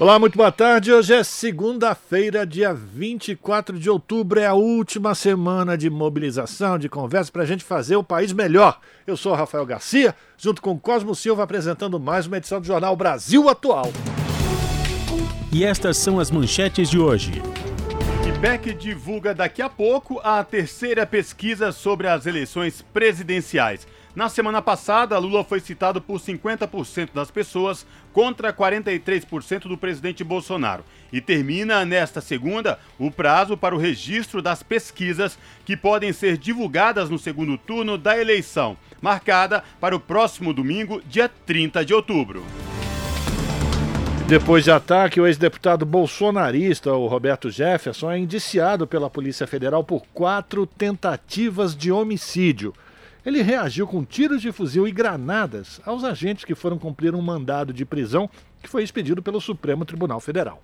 Olá, muito boa tarde. Hoje é segunda-feira, dia 24 de outubro. É a última semana de mobilização, de conversa para a gente fazer o país melhor. Eu sou Rafael Garcia, junto com Cosmo Silva, apresentando mais uma edição do Jornal Brasil Atual. E estas são as manchetes de hoje. IPEC divulga daqui a pouco a terceira pesquisa sobre as eleições presidenciais. Na semana passada, Lula foi citado por 50% das pessoas contra 43% do presidente Bolsonaro. E termina nesta segunda o prazo para o registro das pesquisas que podem ser divulgadas no segundo turno da eleição, marcada para o próximo domingo, dia 30 de outubro. Depois de ataque, o ex-deputado bolsonarista, o Roberto Jefferson, é indiciado pela Polícia Federal por quatro tentativas de homicídio. Ele reagiu com tiros de fuzil e granadas aos agentes que foram cumprir um mandado de prisão que foi expedido pelo Supremo Tribunal Federal.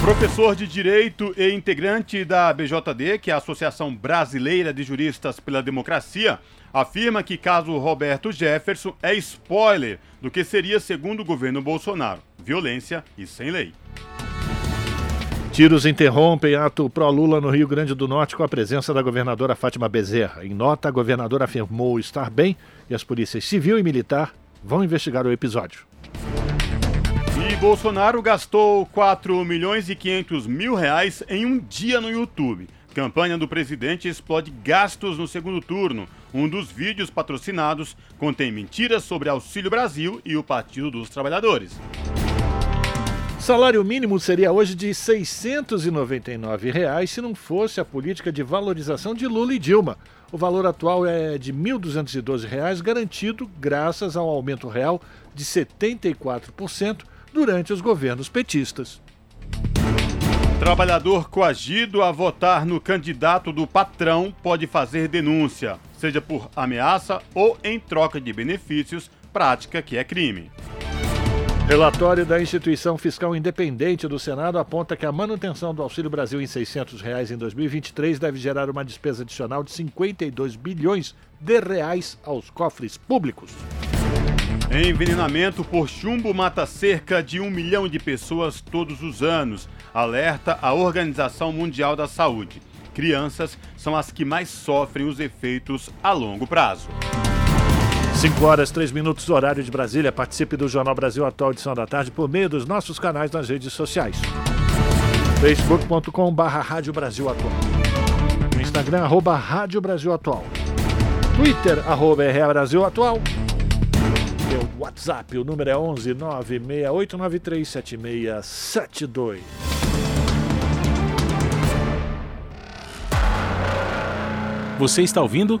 Professor de Direito e integrante da BJD, que é a Associação Brasileira de Juristas pela Democracia, afirma que caso Roberto Jefferson é spoiler do que seria segundo o governo Bolsonaro: violência e sem lei. Tiros interrompem ato pró-Lula no Rio Grande do Norte com a presença da governadora Fátima Bezerra. Em nota, a governadora afirmou estar bem e as polícias civil e militar vão investigar o episódio. E Bolsonaro gastou 4 milhões e 500 mil reais em um dia no YouTube. Campanha do presidente explode gastos no segundo turno. Um dos vídeos patrocinados contém mentiras sobre Auxílio Brasil e o Partido dos Trabalhadores. Salário mínimo seria hoje de 699 reais se não fosse a política de valorização de Lula e Dilma. O valor atual é de 1.212 reais, garantido graças ao aumento real de 74% durante os governos petistas. Trabalhador coagido a votar no candidato do patrão pode fazer denúncia, seja por ameaça ou em troca de benefícios, prática que é crime. Relatório da Instituição Fiscal Independente do Senado aponta que a manutenção do Auxílio Brasil em 600 reais em 2023 deve gerar uma despesa adicional de 52 bilhões de reais aos cofres públicos. Envenenamento por chumbo mata cerca de um milhão de pessoas todos os anos, alerta a Organização Mundial da Saúde. Crianças são as que mais sofrem os efeitos a longo prazo. 5 horas, 3 minutos, horário de Brasília. Participe do Jornal Brasil Atual, edição da tarde, por meio dos nossos canais nas redes sociais. facebook.com barra Rádio Brasil Atual. No Instagram, arroba Rádio Brasil Atual. Twitter, arroba RA Brasil Atual. Meu WhatsApp, o número é 11 968937672. Você está ouvindo?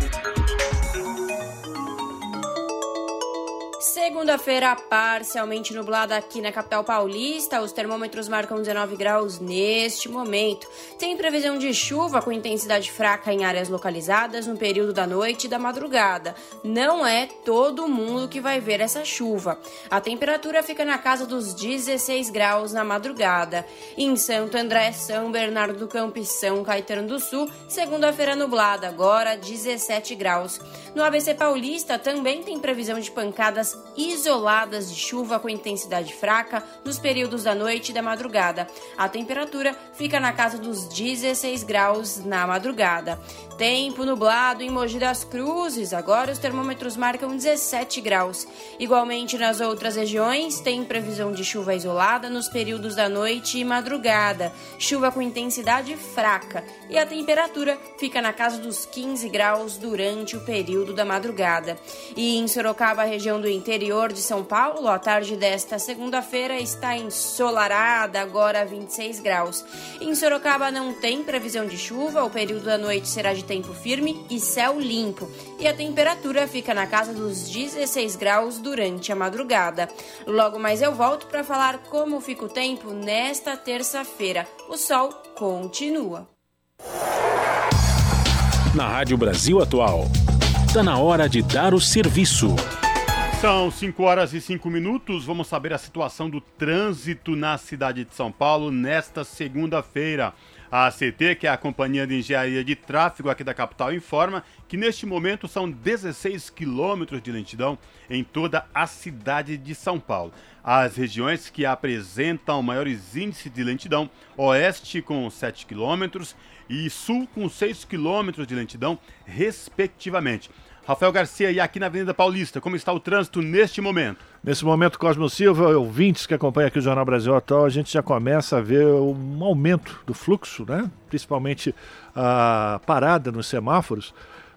Segunda-feira parcialmente nublada aqui na capital paulista. Os termômetros marcam 19 graus neste momento. Tem previsão de chuva com intensidade fraca em áreas localizadas no período da noite e da madrugada. Não é todo mundo que vai ver essa chuva. A temperatura fica na casa dos 16 graus na madrugada. Em Santo André, São Bernardo do Campo e São Caetano do Sul, segunda-feira nublada, agora 17 graus. No ABC Paulista também tem previsão de pancadas isoladas de chuva com intensidade fraca nos períodos da noite e da madrugada. A temperatura fica na casa dos 16 graus na madrugada. Tempo nublado em Mogi das Cruzes, agora os termômetros marcam 17 graus. Igualmente nas outras regiões, tem previsão de chuva isolada nos períodos da noite e madrugada, chuva com intensidade fraca, e a temperatura fica na casa dos 15 graus durante o período da madrugada. E em Sorocaba, região do interior, de São Paulo, a tarde desta segunda-feira está ensolarada, agora 26 graus. Em Sorocaba não tem previsão de chuva, o período da noite será de tempo firme e céu limpo. E a temperatura fica na casa dos 16 graus durante a madrugada. Logo mais eu volto para falar como fica o tempo nesta terça-feira. O sol continua. Na Rádio Brasil Atual, está na hora de dar o serviço. São 5 horas e 5 minutos. Vamos saber a situação do trânsito na cidade de São Paulo nesta segunda-feira. A ACT, que é a Companhia de Engenharia de Tráfego aqui da capital, informa que neste momento são 16 quilômetros de lentidão em toda a cidade de São Paulo. As regiões que apresentam maiores índices de lentidão, oeste com 7 quilômetros e sul com 6 quilômetros de lentidão, respectivamente. Rafael Garcia, e aqui na Avenida Paulista, como está o trânsito neste momento? Nesse momento, Cosmo Silva, ouvintes que acompanham aqui o Jornal Brasil Atual, a gente já começa a ver um aumento do fluxo, né? principalmente a parada nos semáforos.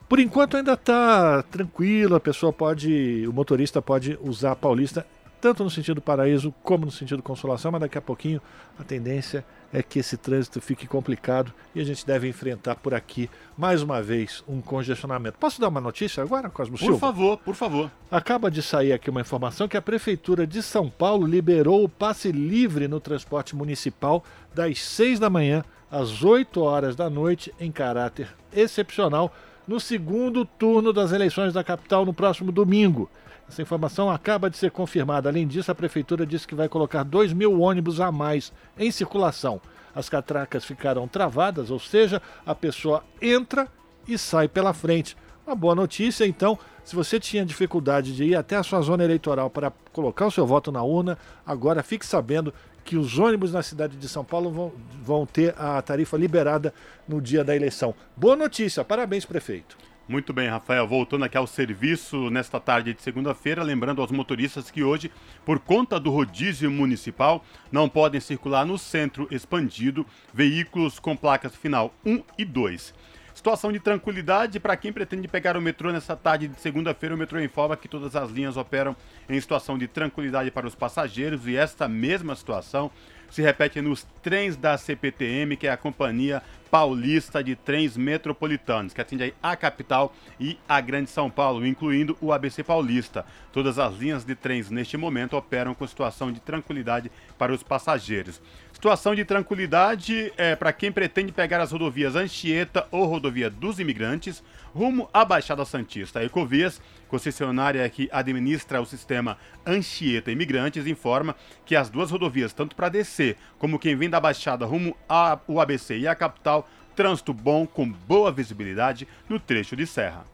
Por enquanto ainda está tranquilo, a pessoa pode, o motorista pode usar a Paulista tanto no sentido paraíso como no sentido consolação, mas daqui a pouquinho a tendência é que esse trânsito fique complicado e a gente deve enfrentar por aqui mais uma vez um congestionamento. Posso dar uma notícia agora, Cosmo Por favor, por favor. Acaba de sair aqui uma informação que a prefeitura de São Paulo liberou o passe livre no transporte municipal das 6 da manhã às 8 horas da noite em caráter excepcional no segundo turno das eleições da capital no próximo domingo. Essa informação acaba de ser confirmada. Além disso, a prefeitura disse que vai colocar 2 mil ônibus a mais em circulação. As catracas ficarão travadas, ou seja, a pessoa entra e sai pela frente. Uma boa notícia, então, se você tinha dificuldade de ir até a sua zona eleitoral para colocar o seu voto na urna, agora fique sabendo que os ônibus na cidade de São Paulo vão, vão ter a tarifa liberada no dia da eleição. Boa notícia, parabéns, prefeito. Muito bem, Rafael. Voltando aqui ao serviço nesta tarde de segunda-feira, lembrando aos motoristas que hoje, por conta do rodízio municipal, não podem circular no centro expandido veículos com placas final 1 e 2. Situação de tranquilidade para quem pretende pegar o metrô nesta tarde de segunda-feira. O metrô informa que todas as linhas operam em situação de tranquilidade para os passageiros e esta mesma situação se repete nos trens da CPTM, que é a Companhia Paulista de Trens Metropolitanos, que atende a capital e a Grande São Paulo, incluindo o ABC Paulista. Todas as linhas de trens neste momento operam com situação de tranquilidade para os passageiros. Situação de tranquilidade é para quem pretende pegar as rodovias Anchieta ou Rodovia dos Imigrantes, rumo à Baixada Santista. A Ecovias, concessionária que administra o sistema Anchieta Imigrantes, informa que as duas rodovias, tanto para descer como quem vem da Baixada rumo ao ABC e à capital, trânsito bom com boa visibilidade no trecho de serra.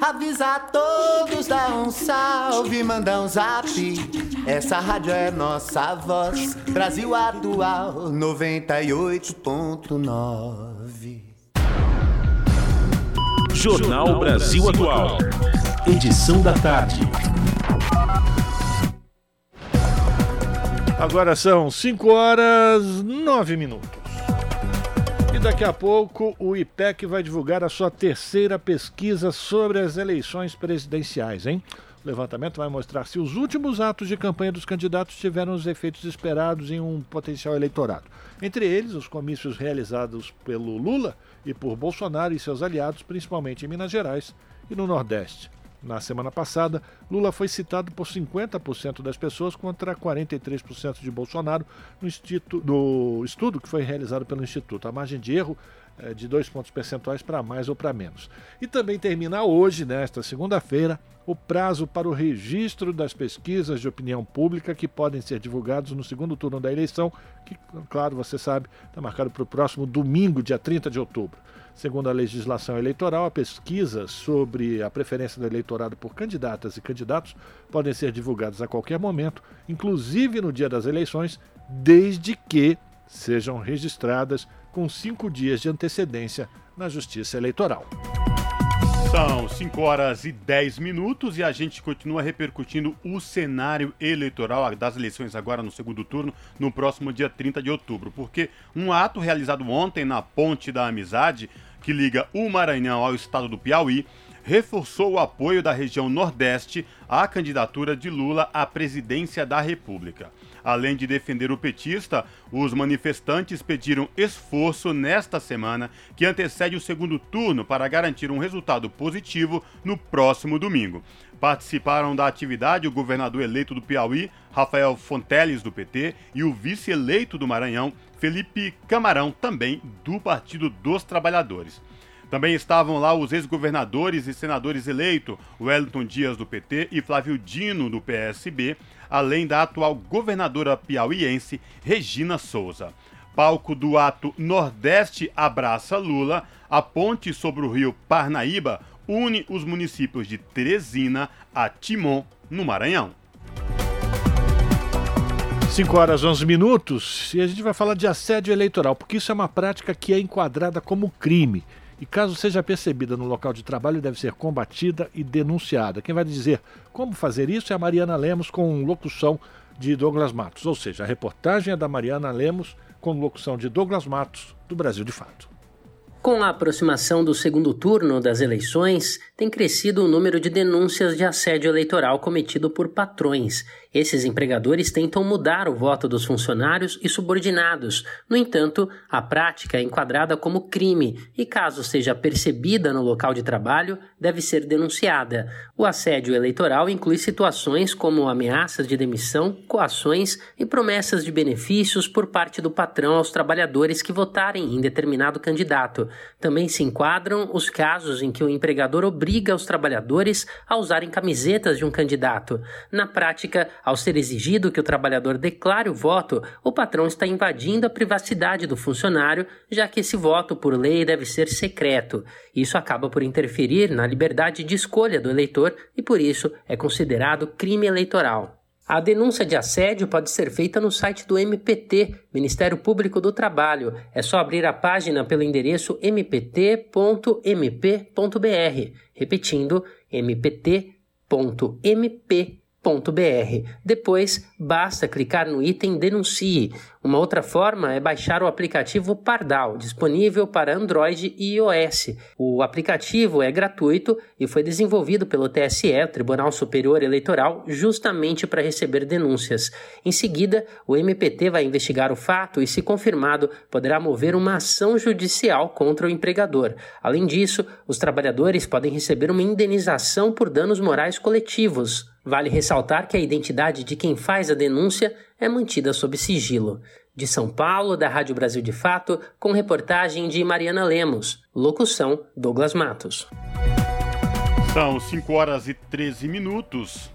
Avisa a todos, dá um salve, manda um zap. Essa rádio é nossa voz. Brasil Atual 98.9. Jornal Brasil Atual. Edição da tarde. Agora são 5 horas 9 minutos daqui a pouco o IPEC vai divulgar a sua terceira pesquisa sobre as eleições presidenciais, hein? O levantamento vai mostrar se os últimos atos de campanha dos candidatos tiveram os efeitos esperados em um potencial eleitorado. Entre eles, os comícios realizados pelo Lula e por Bolsonaro e seus aliados, principalmente em Minas Gerais e no Nordeste. Na semana passada, Lula foi citado por 50% das pessoas contra 43% de Bolsonaro no, estudo que foi realizado pelo Instituto. A margem de erro é, de dois pontos percentuais para mais ou para menos. E também termina hoje, nesta segunda-feira, o prazo para o registro das pesquisas de opinião pública que podem ser divulgados no segundo turno da eleição, que, claro, você sabe, está marcado para o próximo domingo, dia 30 de outubro. Segundo a legislação eleitoral, a pesquisa sobre a preferência do eleitorado por candidatas e candidatos podem ser divulgadas a qualquer momento, inclusive no dia das eleições, desde que sejam registradas com cinco dias de antecedência na Justiça Eleitoral. São 5 horas e 10 minutos e a gente continua repercutindo o cenário eleitoral das eleições agora no segundo turno, no próximo dia 30 de outubro. Porque um ato realizado ontem na Ponte da Amizade, que liga o Maranhão ao estado do Piauí, reforçou o apoio da região Nordeste à candidatura de Lula à presidência da República. Além de defender o petista, os manifestantes pediram esforço nesta semana que antecede o segundo turno para garantir um resultado positivo no próximo domingo. Participaram da atividade o governador eleito do Piauí, Rafael Fonteles, do PT, e o vice-eleito do Maranhão, Felipe Camarão, também do Partido dos Trabalhadores. Também estavam lá os ex-governadores e senadores eleitos, Wellington Dias do PT e Flávio Dino do PSB, além da atual governadora piauiense Regina Souza. Palco do ato Nordeste Abraça Lula, a ponte sobre o rio Parnaíba une os municípios de Teresina a Timon, no Maranhão. 5 horas 11 minutos e a gente vai falar de assédio eleitoral, porque isso é uma prática que é enquadrada como crime e, caso seja percebida no local de trabalho, deve ser combatida e denunciada. Quem vai dizer como fazer isso é a Mariana Lemos com locução de Douglas Matos. Ou seja, a reportagem é da Mariana Lemos com locução de Douglas Matos, do Brasil de Fato. Com a aproximação do segundo turno das eleições, tem crescido o número de denúncias de assédio eleitoral cometido por patrões esses empregadores tentam mudar o voto dos funcionários e subordinados. No entanto, a prática é enquadrada como crime e, caso seja percebida no local de trabalho, deve ser denunciada. O assédio eleitoral inclui situações como ameaças de demissão, coações e promessas de benefícios por parte do patrão aos trabalhadores que votarem em determinado candidato. Também se enquadram os casos em que o empregador obriga os trabalhadores a usarem camisetas de um candidato. Na prática, ao ser exigido que o trabalhador declare o voto, o patrão está invadindo a privacidade do funcionário, já que esse voto, por lei, deve ser secreto. Isso acaba por interferir na liberdade de escolha do eleitor e, por isso, é considerado crime eleitoral. A denúncia de assédio pode ser feita no site do MPT, Ministério Público do Trabalho. É só abrir a página pelo endereço mpt.mp.br. Repetindo, mpt.mp.br depois, basta clicar no item Denuncie. Uma outra forma é baixar o aplicativo Pardal, disponível para Android e iOS. O aplicativo é gratuito e foi desenvolvido pelo TSE, Tribunal Superior Eleitoral, justamente para receber denúncias. Em seguida, o MPT vai investigar o fato e, se confirmado, poderá mover uma ação judicial contra o empregador. Além disso, os trabalhadores podem receber uma indenização por danos morais coletivos. Vale ressaltar que a identidade de quem faz a denúncia é mantida sob sigilo. De São Paulo, da Rádio Brasil de Fato, com reportagem de Mariana Lemos. Locução: Douglas Matos. São 5 horas e 13 minutos.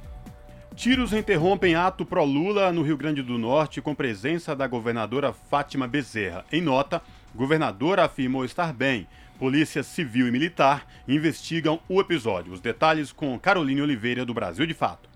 Tiros interrompem ato pró-Lula no Rio Grande do Norte com presença da governadora Fátima Bezerra. Em nota, governadora afirmou estar bem, Polícia Civil e Militar investigam o episódio. Os detalhes com Caroline Oliveira, do Brasil de Fato.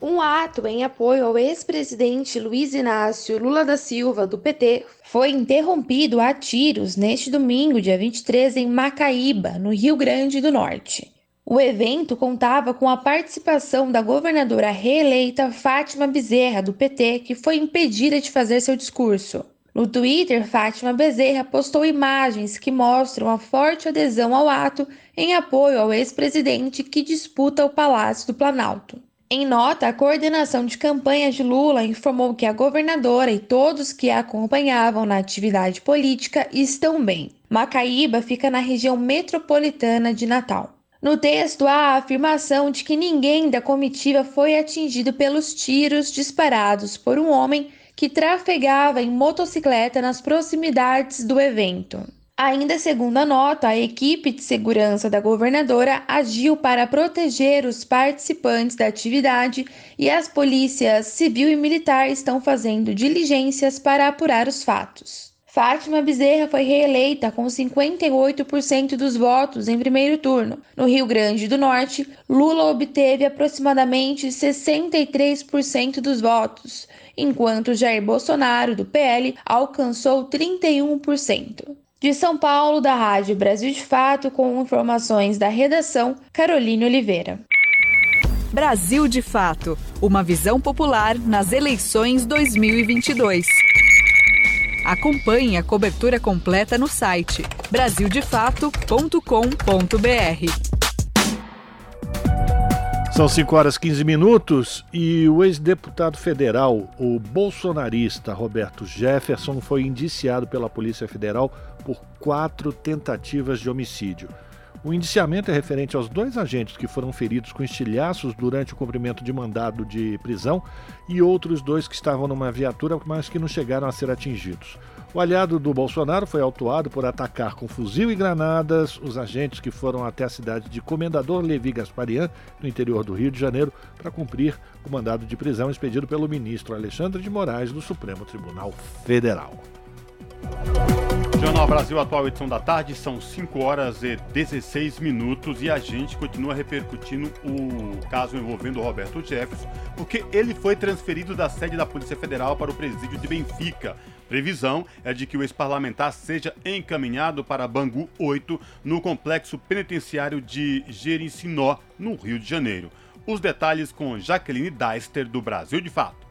Um ato em apoio ao ex-presidente Luiz Inácio Lula da Silva, do PT, foi interrompido a tiros neste domingo, dia 23, em Macaíba, no Rio Grande do Norte. O evento contava com a participação da governadora reeleita Fátima Bezerra, do PT, que foi impedida de fazer seu discurso. No Twitter, Fátima Bezerra postou imagens que mostram a forte adesão ao ato em apoio ao ex-presidente que disputa o Palácio do Planalto. Em nota, a coordenação de campanha de Lula informou que a governadora e todos que a acompanhavam na atividade política estão bem. Macaíba fica na região metropolitana de Natal. No texto há a afirmação de que ninguém da comitiva foi atingido pelos tiros disparados por um homem que trafegava em motocicleta nas proximidades do evento. Ainda segundo a nota, a equipe de segurança da governadora agiu para proteger os participantes da atividade e as polícias civil e militar estão fazendo diligências para apurar os fatos. Fátima Bezerra foi reeleita com 58% dos votos em primeiro turno. No Rio Grande do Norte, Lula obteve aproximadamente 63% dos votos, enquanto Jair Bolsonaro, do PL, alcançou 31%. De São Paulo, da Rádio Brasil de Fato, com informações da redação, Caroline Oliveira. Brasil de Fato Uma visão popular nas eleições 2022. Acompanhe a cobertura completa no site brasildefato.com.br. São 5 horas 15 minutos e o ex-deputado federal, o bolsonarista Roberto Jefferson, foi indiciado pela Polícia Federal por quatro tentativas de homicídio. O indiciamento é referente aos dois agentes que foram feridos com estilhaços durante o cumprimento de mandado de prisão e outros dois que estavam numa viatura, mas que não chegaram a ser atingidos. O aliado do Bolsonaro foi autuado por atacar com fuzil e granadas os agentes que foram até a cidade de Comendador Levi Gasparian, no interior do Rio de Janeiro, para cumprir o mandado de prisão expedido pelo ministro Alexandre de Moraes do Supremo Tribunal Federal. Jornal Brasil Atual, edição da tarde, são 5 horas e 16 minutos e a gente continua repercutindo o caso envolvendo o Roberto Jefferson, porque ele foi transferido da sede da Polícia Federal para o presídio de Benfica. Previsão é de que o ex-parlamentar seja encaminhado para Bangu 8, no complexo penitenciário de Jericinó, no Rio de Janeiro. Os detalhes com Jaqueline Deister, do Brasil de Fato.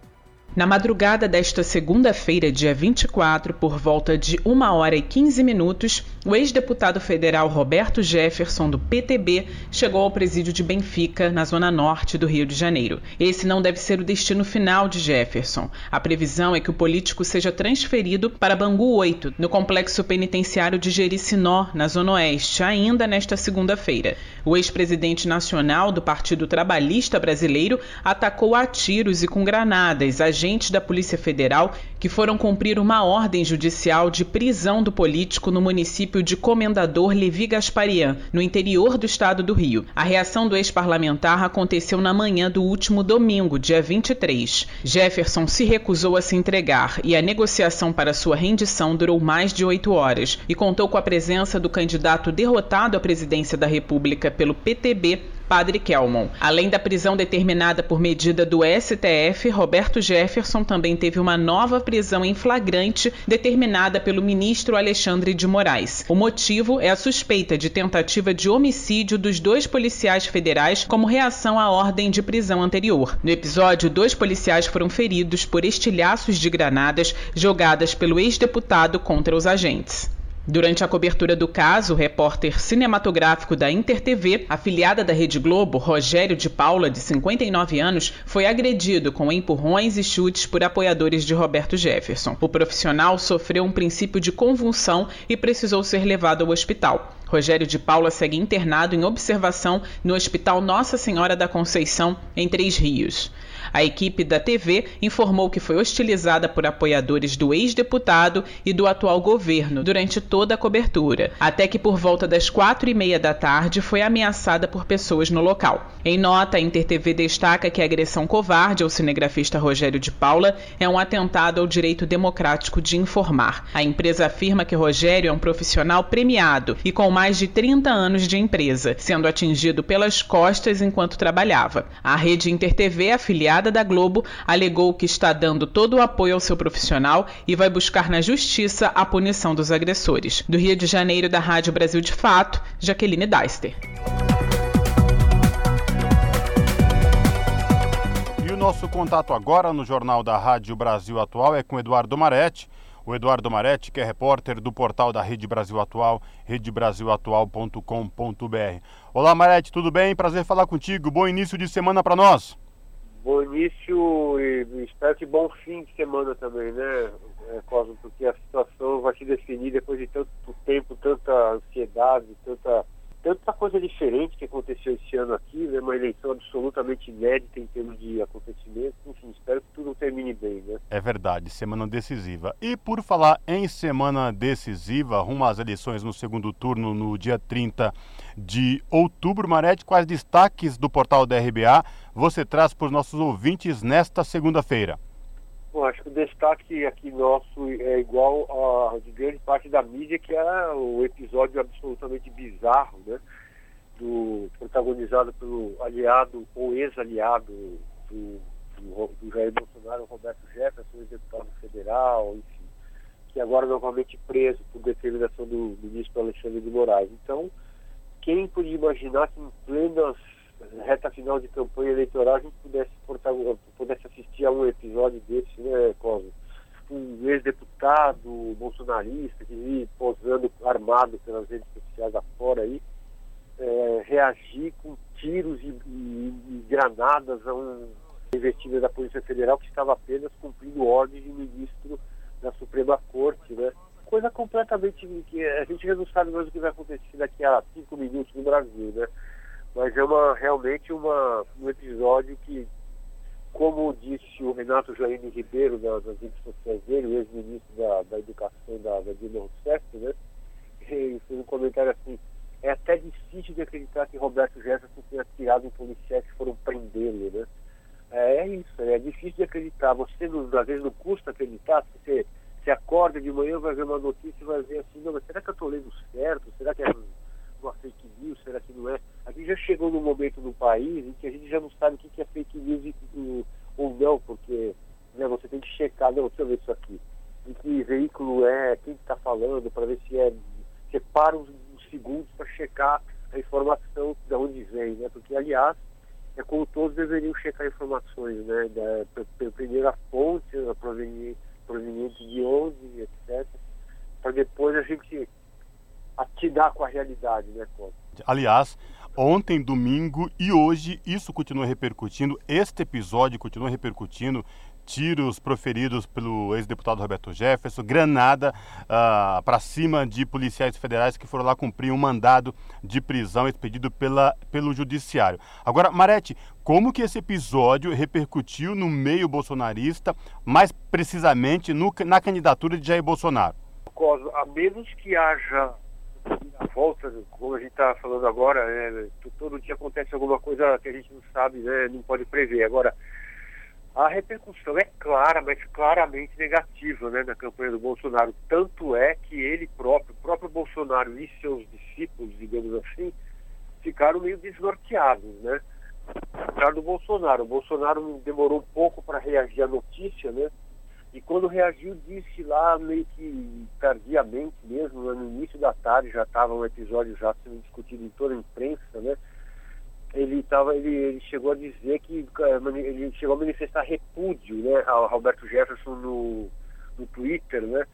Na madrugada desta segunda-feira, dia 24, por volta de 1 hora e 15 minutos, o ex-deputado federal Roberto Jefferson, do PTB, chegou ao presídio de Benfica, na zona norte do Rio de Janeiro. Esse não deve ser o destino final de Jefferson. A previsão é que o político seja transferido para Bangu 8, no complexo penitenciário de Jericinó, na zona oeste, ainda nesta segunda-feira. O ex-presidente nacional do Partido Trabalhista Brasileiro atacou a tiros e com granadas agentes agentes da Polícia Federal que foram cumprir uma ordem judicial de prisão do político no município de Comendador Levi Gasparian, no interior do estado do Rio. A reação do ex-parlamentar aconteceu na manhã do último domingo, dia 23. Jefferson se recusou a se entregar e a negociação para sua rendição durou mais de oito horas e contou com a presença do candidato derrotado à presidência da República pelo PTB, Padre Kelmon. Além da prisão determinada por medida do STF, Roberto Jefferson também teve uma nova prisão em flagrante determinada pelo ministro Alexandre de Moraes. O motivo é a suspeita de tentativa de homicídio dos dois policiais federais como reação à ordem de prisão anterior. No episódio, dois policiais foram feridos por estilhaços de granadas jogadas pelo ex-deputado contra os agentes. Durante a cobertura do caso, o repórter cinematográfico da InterTV, afiliada da Rede Globo, Rogério de Paula, de 59 anos, foi agredido com empurrões e chutes por apoiadores de Roberto Jefferson. O profissional sofreu um princípio de convulsão e precisou ser levado ao hospital. Rogério de Paula segue internado em observação no Hospital Nossa Senhora da Conceição, em Três Rios. A equipe da TV informou que foi hostilizada por apoiadores do ex-deputado e do atual governo durante toda a cobertura, até que por volta das quatro e meia da tarde foi ameaçada por pessoas no local. Em nota, a InterTV destaca que a agressão covarde ao cinegrafista Rogério de Paula é um atentado ao direito democrático de informar. A empresa afirma que Rogério é um profissional premiado e com mais de 30 anos de empresa, sendo atingido pelas costas enquanto trabalhava. A rede InterTV, afiliada da Globo, alegou que está dando todo o apoio ao seu profissional e vai buscar na justiça a punição dos agressores. Do Rio de Janeiro, da Rádio Brasil de Fato, Jaqueline Deister. E o nosso contato agora no Jornal da Rádio Brasil Atual é com Eduardo Maretti. O Eduardo Maretti, que é repórter do portal da Rede Brasil Atual, redebrasilatual.com.br. Olá, Maretti, tudo bem? Prazer falar contigo. Bom início de semana para nós bom início e espero que bom fim de semana também, né, é, Cosmo, porque a situação vai se definir depois de tanto tempo, tanta ansiedade, tanta, tanta coisa diferente que aconteceu esse ano aqui, né, uma eleição absolutamente inédita em termos de acontecimentos, enfim, espero que tudo termine bem, né. É verdade, semana decisiva. E por falar em semana decisiva, rumo às eleições no segundo turno no dia 30 de outubro, Marete, quais destaques do portal da RBA você traz para os nossos ouvintes nesta segunda-feira? Bom, acho que o destaque aqui nosso é igual a de grande parte da mídia, que é o episódio absolutamente bizarro, né? Do, protagonizado pelo aliado ou ex-aliado do do, do Jair Bolsonaro, Roberto Jefferson, deputado federal, enfim, que agora novamente preso por determinação do ministro Alexandre de Moraes. Então, quem podia imaginar que em plena reta final de campanha eleitoral a gente pudesse, pudesse assistir a um episódio desse, né, Cosa? Um ex-deputado bolsonarista que posando armado pelas redes sociais afora aí, é, reagir com tiros e, e, e granadas a um investida da Polícia Federal que estava apenas cumprindo ordens de ministro da Suprema Corte, né? Coisa completamente a gente não sabe mais o que vai acontecer daqui a cinco minutos no Brasil, né? Mas é uma, realmente uma, um episódio que, como disse o Renato Jaime Ribeiro da, das redes sociais dele, o ex-ministro da, da Educação da, da Dilma Rousseff, né? Ele fez um comentário assim, é até difícil de acreditar que Roberto Jefferson tenha tirado um policial que foram prendê-lo, né? É, é isso, é difícil de acreditar. Você, às vezes, não custa acreditar. Você, você acorda de manhã, vai ver uma notícia e vai ver assim, não, mas será que eu estou lendo certo? Será que é uma fake news? Será que não é? A gente já chegou num momento no país em que a gente já não sabe o que é fake news e, e, ou não, porque né, você tem que checar, não, deixa eu ver isso aqui. De que veículo é, quem está falando, para ver se é. Você para uns, uns segundos para checar a informação de onde vem, né? Porque, aliás, é como todos deveriam checar informações, né? Da, primeiro a fonte, a proveniente, proveniente de onde, etc. Para depois a gente atinar com a realidade, né, Cláudio? Aliás, ontem, domingo e hoje, isso continua repercutindo, este episódio continua repercutindo tiros proferidos pelo ex-deputado Roberto Jefferson, granada ah, para cima de policiais federais que foram lá cumprir um mandado de prisão expedido pela, pelo judiciário. Agora, Marete, como que esse episódio repercutiu no meio bolsonarista, mais precisamente no, na candidatura de Jair Bolsonaro? A menos que haja a volta, como a gente está falando agora, né, todo dia acontece alguma coisa que a gente não sabe, né, não pode prever. Agora, a repercussão é clara, mas claramente negativa né, na campanha do Bolsonaro. Tanto é que ele próprio, o próprio Bolsonaro e seus discípulos, digamos assim, ficaram meio desnorteados, né? Ficaram do Bolsonaro. O Bolsonaro demorou um pouco para reagir à notícia, né? E quando reagiu, disse lá meio que tardiamente mesmo, né, no início da tarde, já estava um episódio já sendo discutido em toda a imprensa, né? ele tava, ele, ele, chegou a dizer que eh, ele chegou a manifestar repúdio, né, ao Roberto Jefferson no, no Twitter, né,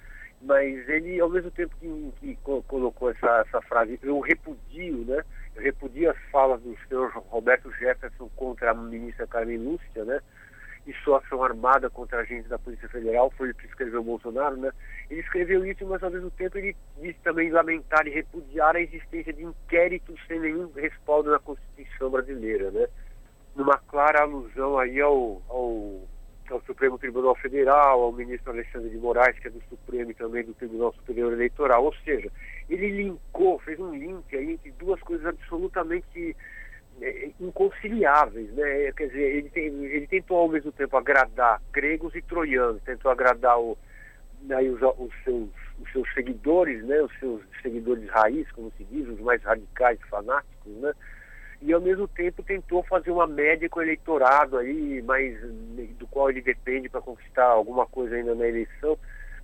mas ele ao mesmo tempo que, que colocou essa, essa frase, eu repudio, né, eu repudio as falas do senhor Roberto Jefferson contra a ministra Carmen Lúcia, né, e sua ação armada contra agentes da Polícia Federal, foi o que escreveu Bolsonaro, né? Ele escreveu isso, mas ao mesmo tempo ele disse também lamentar e repudiar a existência de inquéritos sem nenhum respaldo na Constituição brasileira, né? Numa clara alusão aí ao, ao, ao Supremo Tribunal Federal, ao ministro Alexandre de Moraes, que é do Supremo e também do Tribunal Superior Eleitoral. Ou seja, ele linkou, fez um link aí entre duas coisas absolutamente é, inconciliáveis, né? Quer dizer, ele, tem, ele tentou ao mesmo tempo agradar gregos e troianos, tentou agradar o, aí os, os, seus, os seus seguidores, né? Os seus seguidores raiz, como se diz, os mais radicais, fanáticos, né? E ao mesmo tempo tentou fazer uma média com o eleitorado aí, mas do qual ele depende para conquistar alguma coisa ainda na eleição.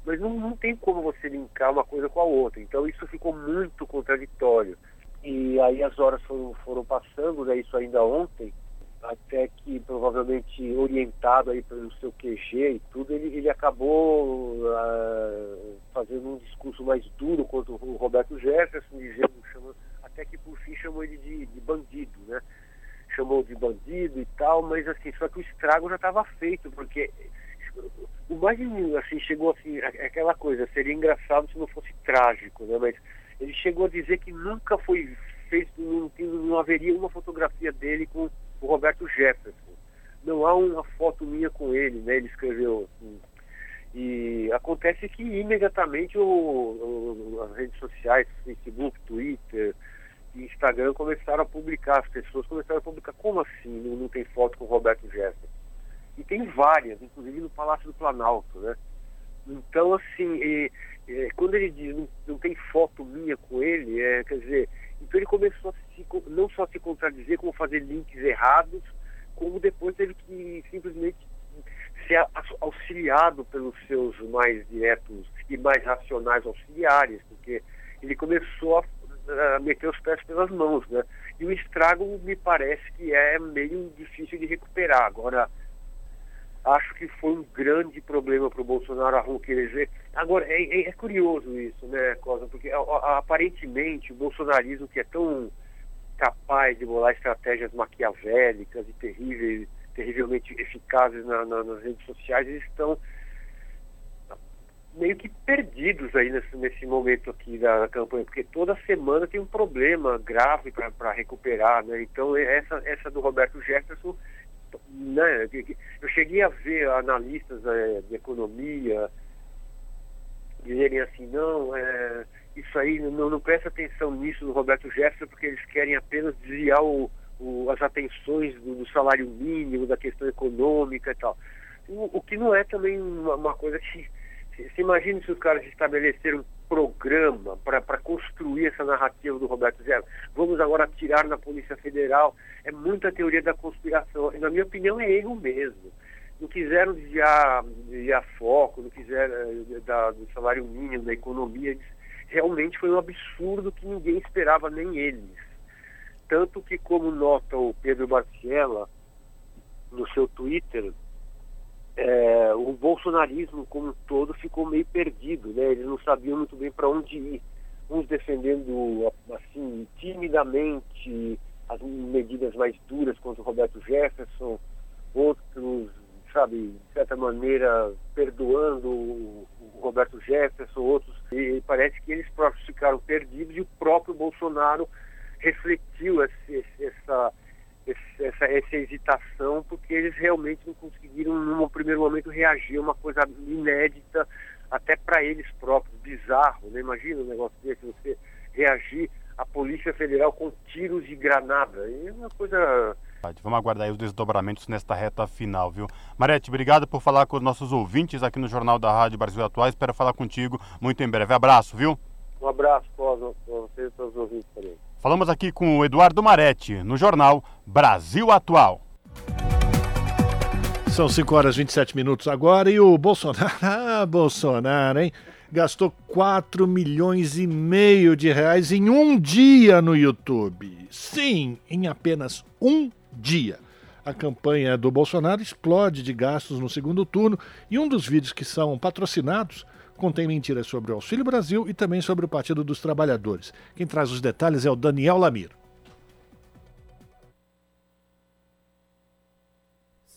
Mas não, não tem como você linkar uma coisa com a outra. Então isso ficou muito contraditório. E aí as horas foram, foram passando, né, isso ainda ontem, até que provavelmente orientado aí pelo seu QG e tudo, ele, ele acabou uh, fazendo um discurso mais duro contra o Roberto Jefferson, dizendo, chamando, até que por fim chamou ele de, de bandido, né? Chamou de bandido e tal, mas assim, só que o estrago já estava feito, porque o mais assim, chegou assim, aquela coisa, seria engraçado se não fosse trágico, né? Mas ele chegou a dizer que nunca foi feito, não, não haveria uma fotografia dele com o Roberto Jefferson. Não há uma foto minha com ele, né? Ele escreveu assim, E acontece que imediatamente o, o, as redes sociais, Facebook, Twitter, Instagram começaram a publicar, as pessoas começaram a publicar, como assim não, não tem foto com o Roberto Jefferson? E tem várias, inclusive no Palácio do Planalto, né? Então, assim, e, e, quando ele diz não, não, tem foto minha com ele, é, quer dizer, então ele começou a se, não só se contradizer, como fazer links errados, como depois teve que simplesmente ser auxiliado pelos seus mais diretos e mais racionais auxiliares, porque ele começou a uh, meter os pés pelas mãos, né? E o estrago me parece que é meio difícil de recuperar. Agora, acho que foi um grande problema para o Bolsonaro a querer Agora, é, é, é, curioso isso, né, Cosa? Porque aparentemente o bolsonarismo que é tão capaz de bolar estratégias maquiavélicas e terríveis, terrivelmente eficazes na, na, nas redes sociais, eles estão meio que perdidos aí nesse, nesse momento aqui da, da, campanha, porque toda semana tem um problema grave para recuperar, né? Então essa, essa do Roberto Jefferson, né? Eu cheguei a ver analistas é, de economia dizerem assim, não, é, isso aí, não, não presta atenção nisso do Roberto Jefferson, porque eles querem apenas desviar o, o, as atenções do, do, salário mínimo, da questão econômica e tal. O, o que não é também uma, uma coisa que se imagine se os caras estabeleceram um programa para construir essa narrativa do Roberto Zero. Vamos agora atirar na Polícia Federal. É muita teoria da conspiração. E, na minha opinião, é erro mesmo. Não quiseram desviar, desviar foco, não quiseram eh, da, do salário mínimo, da economia. Realmente foi um absurdo que ninguém esperava, nem eles. Tanto que, como nota o Pedro Barciela no seu Twitter, é, o bolsonarismo como um todo ficou meio perdido, né? Eles não sabiam muito bem para onde ir. Uns defendendo, assim, timidamente as medidas mais duras contra o Roberto Jefferson, outros, sabe, de certa maneira, perdoando o Roberto Jefferson, outros, e parece que eles próprios ficaram perdidos e o próprio Bolsonaro refletiu esse, essa essa, essa hesitação, porque eles realmente não conseguiram, num primeiro momento, reagir a uma coisa inédita, até para eles próprios, bizarro, né? Imagina um negócio desse, você reagir à Polícia Federal com tiros de granada. É uma coisa. Vamos aguardar aí os desdobramentos nesta reta final, viu? Marete, obrigado por falar com os nossos ouvintes aqui no Jornal da Rádio Brasil Atual. Espero falar contigo muito em breve. Abraço, viu? Um abraço para vocês e para os ouvintes também. Falamos aqui com o Eduardo Maretti, no jornal Brasil Atual. São 5 horas e 27 minutos agora e o Bolsonaro, ah, Bolsonaro, hein? Gastou 4 milhões e meio de reais em um dia no YouTube. Sim, em apenas um dia. A campanha do Bolsonaro explode de gastos no segundo turno e um dos vídeos que são patrocinados contém mentiras sobre o Auxílio Brasil e também sobre o Partido dos Trabalhadores. Quem traz os detalhes é o Daniel Lamir.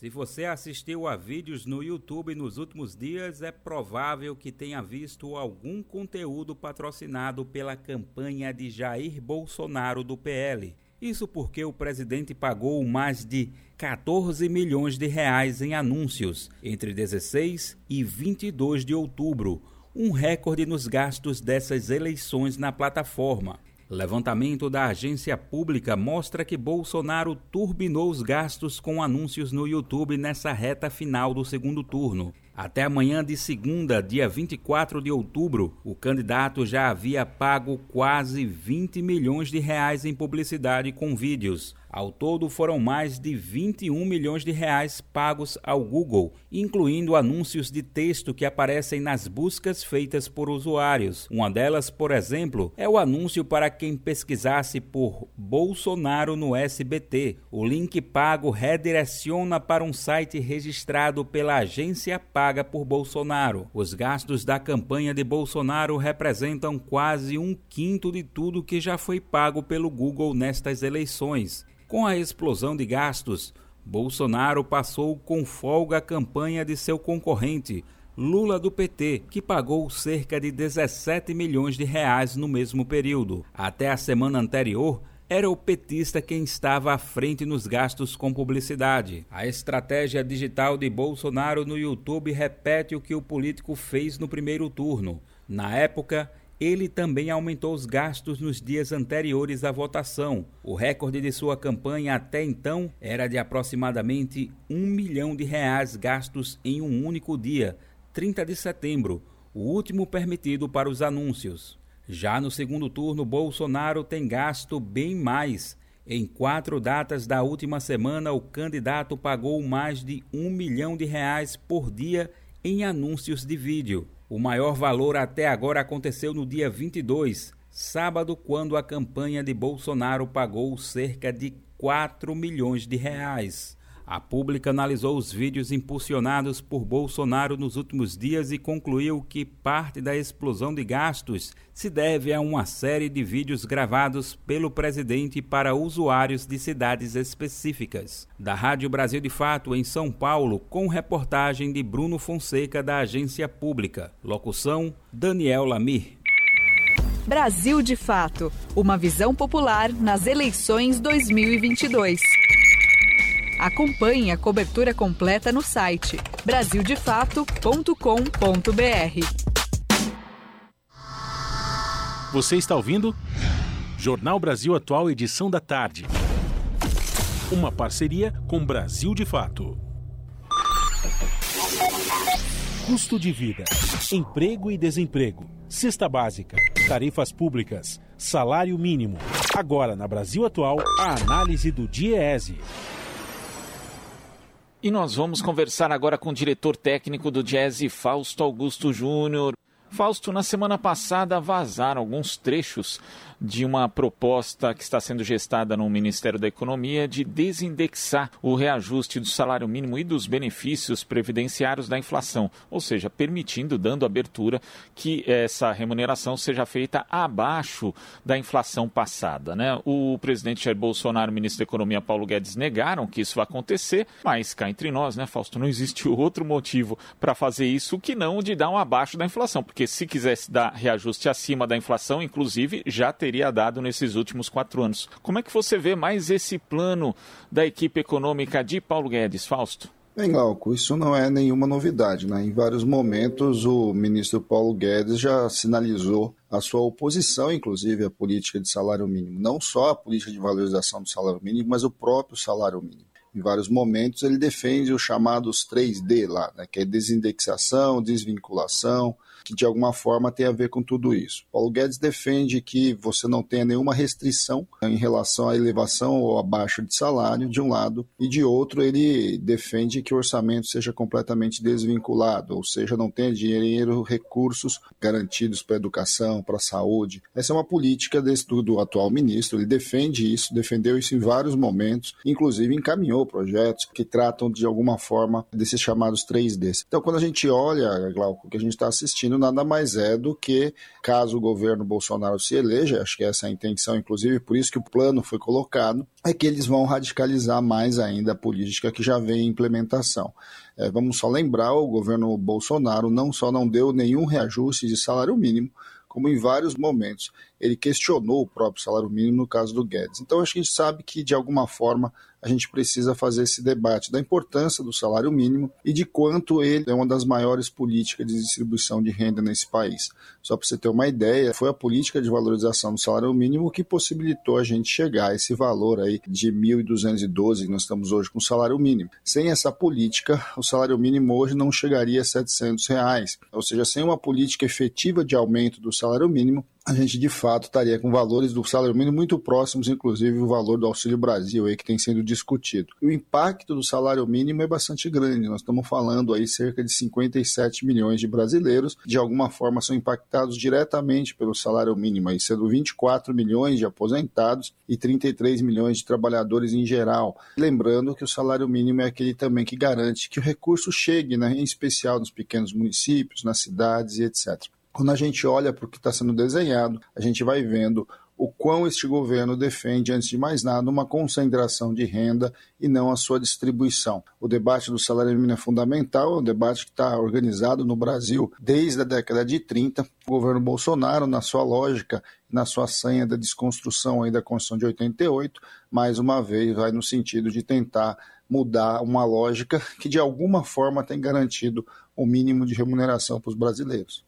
Se você assistiu a vídeos no YouTube nos últimos dias, é provável que tenha visto algum conteúdo patrocinado pela campanha de Jair Bolsonaro do PL. Isso porque o presidente pagou mais de 14 milhões de reais em anúncios entre 16 e 22 de outubro, um recorde nos gastos dessas eleições na plataforma. Levantamento da agência pública mostra que Bolsonaro turbinou os gastos com anúncios no YouTube nessa reta final do segundo turno. Até amanhã de segunda, dia 24 de outubro, o candidato já havia pago quase 20 milhões de reais em publicidade com vídeos. Ao todo, foram mais de 21 milhões de reais pagos ao Google, incluindo anúncios de texto que aparecem nas buscas feitas por usuários. Uma delas, por exemplo, é o anúncio para quem pesquisasse por Bolsonaro no SBT. O link pago redireciona para um site registrado pela agência paga por Bolsonaro. Os gastos da campanha de Bolsonaro representam quase um quinto de tudo que já foi pago pelo Google nestas eleições. Com a explosão de gastos, Bolsonaro passou com folga a campanha de seu concorrente, Lula do PT, que pagou cerca de 17 milhões de reais no mesmo período. Até a semana anterior, era o petista quem estava à frente nos gastos com publicidade. A estratégia digital de Bolsonaro no YouTube repete o que o político fez no primeiro turno. Na época, ele também aumentou os gastos nos dias anteriores à votação. O recorde de sua campanha até então era de aproximadamente um milhão de reais gastos em um único dia, 30 de setembro, o último permitido para os anúncios. Já no segundo turno, Bolsonaro tem gasto bem mais. Em quatro datas da última semana, o candidato pagou mais de um milhão de reais por dia em anúncios de vídeo. O maior valor até agora aconteceu no dia 22, sábado, quando a campanha de Bolsonaro pagou cerca de 4 milhões de reais. A pública analisou os vídeos impulsionados por Bolsonaro nos últimos dias e concluiu que parte da explosão de gastos se deve a uma série de vídeos gravados pelo presidente para usuários de cidades específicas. Da Rádio Brasil de Fato, em São Paulo, com reportagem de Bruno Fonseca, da Agência Pública. Locução: Daniel Lamir. Brasil de Fato Uma visão popular nas eleições 2022. Acompanhe a cobertura completa no site brasildefato.com.br. Você está ouvindo? Jornal Brasil Atual, edição da tarde. Uma parceria com Brasil de Fato. Custo de vida, emprego e desemprego, cesta básica, tarifas públicas, salário mínimo. Agora, na Brasil Atual, a análise do DIEESE. E nós vamos conversar agora com o diretor técnico do Jazz, Fausto Augusto Júnior. Fausto, na semana passada vazaram alguns trechos de uma proposta que está sendo gestada no Ministério da Economia de desindexar o reajuste do salário mínimo e dos benefícios previdenciários da inflação, ou seja, permitindo, dando abertura que essa remuneração seja feita abaixo da inflação passada. Né? O presidente Jair Bolsonaro e o ministro da Economia Paulo Guedes negaram que isso vai acontecer, mas cá entre nós, né, Fausto, não existe outro motivo para fazer isso que não de dar um abaixo da inflação, porque se quisesse dar reajuste acima da inflação, inclusive já teria teria dado nesses últimos quatro anos. Como é que você vê mais esse plano da equipe econômica de Paulo Guedes, Fausto? Bem, Glauco, isso não é nenhuma novidade. Né? Em vários momentos, o ministro Paulo Guedes já sinalizou a sua oposição, inclusive, à política de salário mínimo. Não só a política de valorização do salário mínimo, mas o próprio salário mínimo. Em vários momentos, ele defende os chamados 3D lá, né? que é desindexação, desvinculação, que de alguma forma tem a ver com tudo isso. Paulo Guedes defende que você não tenha nenhuma restrição em relação à elevação ou abaixo de salário, de um lado, e de outro, ele defende que o orçamento seja completamente desvinculado, ou seja, não tenha dinheiro, recursos garantidos para a educação, para a saúde. Essa é uma política desse, do atual ministro, ele defende isso, defendeu isso em vários momentos, inclusive encaminhou projetos que tratam de alguma forma desses chamados 3Ds. Então, quando a gente olha, Glauco, o que a gente está assistindo, nada mais é do que, caso o governo Bolsonaro se eleja, acho que essa é a intenção, inclusive, por isso que o plano foi colocado, é que eles vão radicalizar mais ainda a política que já vem em implementação. É, vamos só lembrar, o governo Bolsonaro não só não deu nenhum reajuste de salário mínimo, como em vários momentos ele questionou o próprio salário mínimo no caso do Guedes. Então acho que a gente sabe que de alguma forma a gente precisa fazer esse debate da importância do salário mínimo e de quanto ele é uma das maiores políticas de distribuição de renda nesse país. Só para você ter uma ideia, foi a política de valorização do salário mínimo que possibilitou a gente chegar a esse valor aí de 1.212 que nós estamos hoje com o salário mínimo. Sem essa política, o salário mínimo hoje não chegaria a 700 reais. Ou seja, sem uma política efetiva de aumento do salário mínimo, a gente de fato estaria com valores do salário mínimo muito próximos, inclusive o valor do Auxílio Brasil aí que tem sendo discutido. O impacto do salário mínimo é bastante grande. Nós estamos falando aí cerca de 57 milhões de brasileiros de alguma forma são impactados diretamente pelo salário mínimo, aí sendo 24 milhões de aposentados e 33 milhões de trabalhadores em geral. Lembrando que o salário mínimo é aquele também que garante que o recurso chegue, né, em especial nos pequenos municípios, nas cidades e etc. Quando a gente olha para o que está sendo desenhado, a gente vai vendo o quão este governo defende, antes de mais nada, uma concentração de renda e não a sua distribuição. O debate do salário mínimo é fundamental, é um debate que está organizado no Brasil desde a década de 30. O governo Bolsonaro, na sua lógica, na sua sanha da desconstrução aí da Constituição de 88, mais uma vez vai no sentido de tentar mudar uma lógica que de alguma forma tem garantido o mínimo de remuneração para os brasileiros.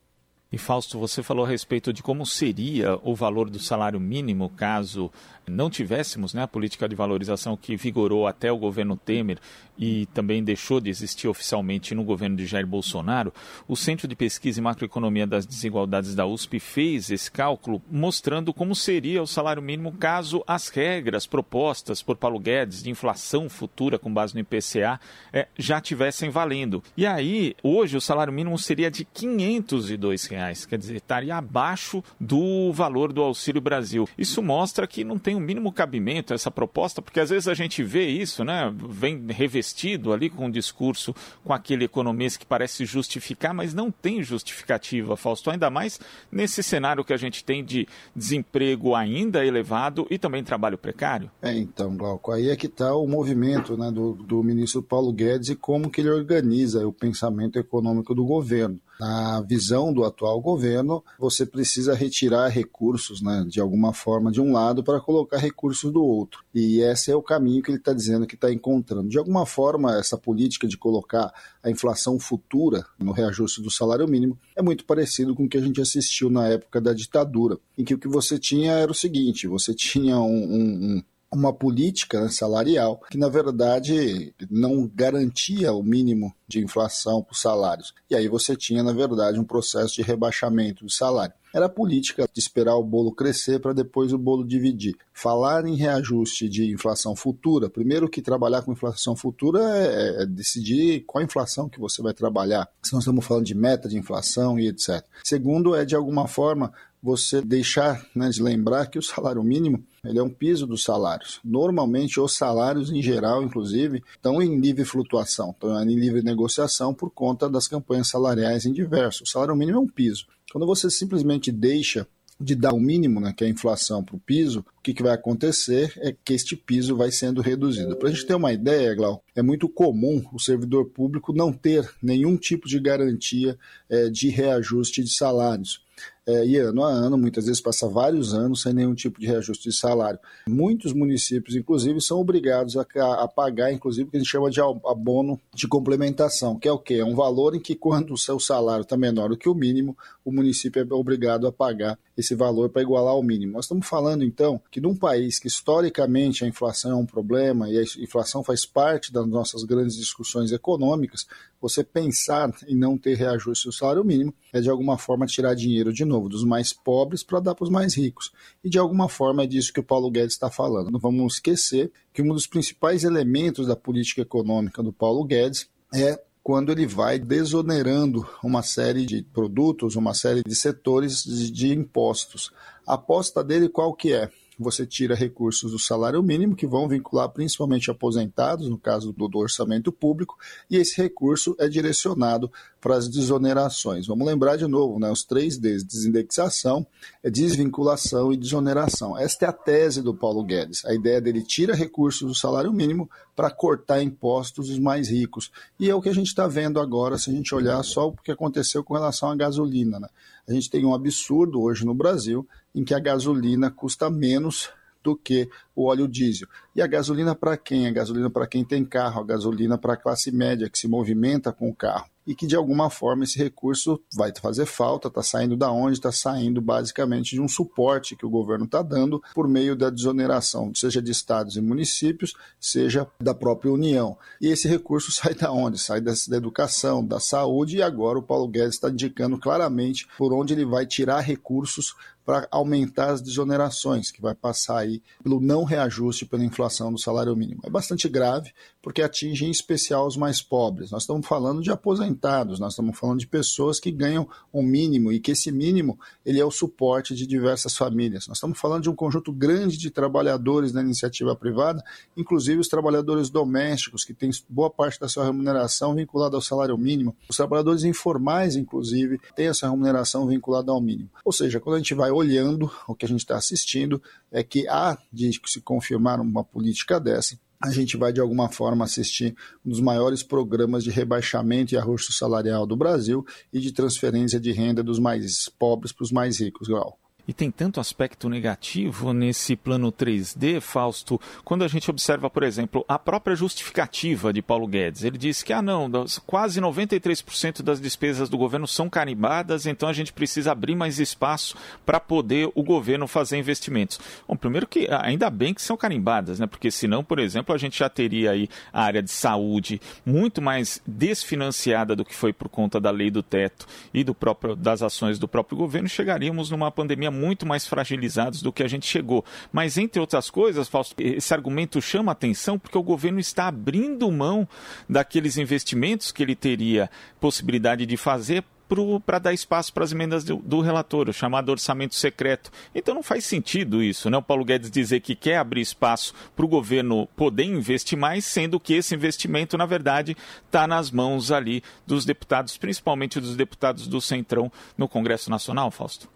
E Fausto, você falou a respeito de como seria o valor do salário mínimo caso não tivéssemos né, a política de valorização que vigorou até o governo Temer e também deixou de existir oficialmente no governo de Jair Bolsonaro. O Centro de Pesquisa e Macroeconomia das Desigualdades da USP fez esse cálculo mostrando como seria o salário mínimo caso as regras propostas por Paulo Guedes de inflação futura com base no IPCA é, já tivessem valendo. E aí, hoje, o salário mínimo seria de 502 reais, quer dizer, estaria abaixo do valor do Auxílio Brasil. Isso mostra que não tem o mínimo cabimento essa proposta, porque às vezes a gente vê isso, né? Vem revestido ali com um discurso com aquele economista que parece justificar, mas não tem justificativa, Fausto, ainda mais nesse cenário que a gente tem de desemprego ainda elevado e também trabalho precário. É, então, Glauco, aí é que está o movimento né, do, do ministro Paulo Guedes e como que ele organiza o pensamento econômico do governo. Na visão do atual governo, você precisa retirar recursos, né, de alguma forma, de um lado para colocar recursos do outro. E esse é o caminho que ele está dizendo que está encontrando. De alguma forma, essa política de colocar a inflação futura no reajuste do salário mínimo é muito parecido com o que a gente assistiu na época da ditadura, em que o que você tinha era o seguinte: você tinha um, um, um uma política né, salarial que, na verdade, não garantia o mínimo de inflação para os salários. E aí você tinha, na verdade, um processo de rebaixamento do salário. Era a política de esperar o bolo crescer para depois o bolo dividir. Falar em reajuste de inflação futura, primeiro que trabalhar com inflação futura é, é decidir qual inflação que você vai trabalhar. Se nós estamos falando de meta de inflação e etc. Segundo é, de alguma forma, você deixar né, de lembrar que o salário mínimo ele é um piso dos salários. Normalmente, os salários em geral, inclusive, estão em livre flutuação, estão em livre negociação por conta das campanhas salariais em diversos. O salário mínimo é um piso. Quando você simplesmente deixa de dar o mínimo, né, que é a inflação, para o piso, o que, que vai acontecer é que este piso vai sendo reduzido. Para a gente ter uma ideia, Glau, é muito comum o servidor público não ter nenhum tipo de garantia é, de reajuste de salários é, e ano a ano, muitas vezes passa vários anos sem nenhum tipo de reajuste de salário. Muitos municípios, inclusive, são obrigados a, a pagar, inclusive, o que a gente chama de abono de complementação, que é o quê? É um valor em que, quando o seu salário está menor do que o mínimo, o município é obrigado a pagar esse valor para igualar ao mínimo. Nós estamos falando, então, que num país que historicamente a inflação é um problema e a inflação faz parte das nossas grandes discussões econômicas, você pensar em não ter reajuste do salário mínimo é de alguma forma tirar dinheiro de novo dos mais pobres para dar para os mais ricos. E de alguma forma é disso que o Paulo Guedes está falando. Não vamos esquecer que um dos principais elementos da política econômica do Paulo Guedes é quando ele vai desonerando uma série de produtos, uma série de setores de, de impostos. A aposta dele qual que é? Você tira recursos do salário mínimo, que vão vincular principalmente aposentados, no caso do, do orçamento público, e esse recurso é direcionado para as desonerações. Vamos lembrar de novo, né, os três Ds, desindexação, é desvinculação e desoneração. Esta é a tese do Paulo Guedes. A ideia dele tira recursos do salário mínimo para cortar impostos dos mais ricos. E é o que a gente está vendo agora, se a gente olhar só o que aconteceu com relação à gasolina. Né? A gente tem um absurdo hoje no Brasil em que a gasolina custa menos do que o óleo diesel. E a gasolina para quem? A gasolina para quem tem carro, a gasolina para a classe média que se movimenta com o carro e que de alguma forma esse recurso vai fazer falta, está saindo da onde? Está saindo basicamente de um suporte que o governo está dando por meio da desoneração, seja de estados e municípios, seja da própria União. E esse recurso sai da onde? Sai da, da educação, da saúde, e agora o Paulo Guedes está indicando claramente por onde ele vai tirar recursos para aumentar as desonerações, que vai passar aí pelo não reajuste pela inflação do salário mínimo. É bastante grave, porque atinge em especial os mais pobres. Nós estamos falando de aposentados nós estamos falando de pessoas que ganham um mínimo e que esse mínimo ele é o suporte de diversas famílias. Nós estamos falando de um conjunto grande de trabalhadores da iniciativa privada, inclusive os trabalhadores domésticos, que têm boa parte da sua remuneração vinculada ao salário mínimo, os trabalhadores informais, inclusive, têm essa remuneração vinculada ao mínimo. Ou seja, quando a gente vai olhando o que a gente está assistindo, é que há de se confirmar uma política dessa, a gente vai de alguma forma assistir um dos maiores programas de rebaixamento e arroxo salarial do Brasil e de transferência de renda dos mais pobres para os mais ricos, Grau. E tem tanto aspecto negativo nesse plano 3D, Fausto, quando a gente observa, por exemplo, a própria justificativa de Paulo Guedes. Ele disse que, ah, não, quase 93% das despesas do governo são carimbadas, então a gente precisa abrir mais espaço para poder o governo fazer investimentos. Bom, primeiro que ainda bem que são carimbadas, né? Porque senão, por exemplo, a gente já teria aí a área de saúde muito mais desfinanciada do que foi por conta da lei do teto e do próprio, das ações do próprio governo, chegaríamos numa pandemia muito mais fragilizados do que a gente chegou. Mas, entre outras coisas, Fausto, esse argumento chama atenção porque o governo está abrindo mão daqueles investimentos que ele teria possibilidade de fazer para dar espaço para as emendas do, do, relator, chamado orçamento secreto. Então não faz sentido isso, né? O Paulo Guedes dizer que quer abrir espaço para o governo poder investir mais, sendo que esse investimento, na verdade, está nas mãos ali dos deputados, principalmente dos deputados do Centrão no Congresso Nacional, Fausto.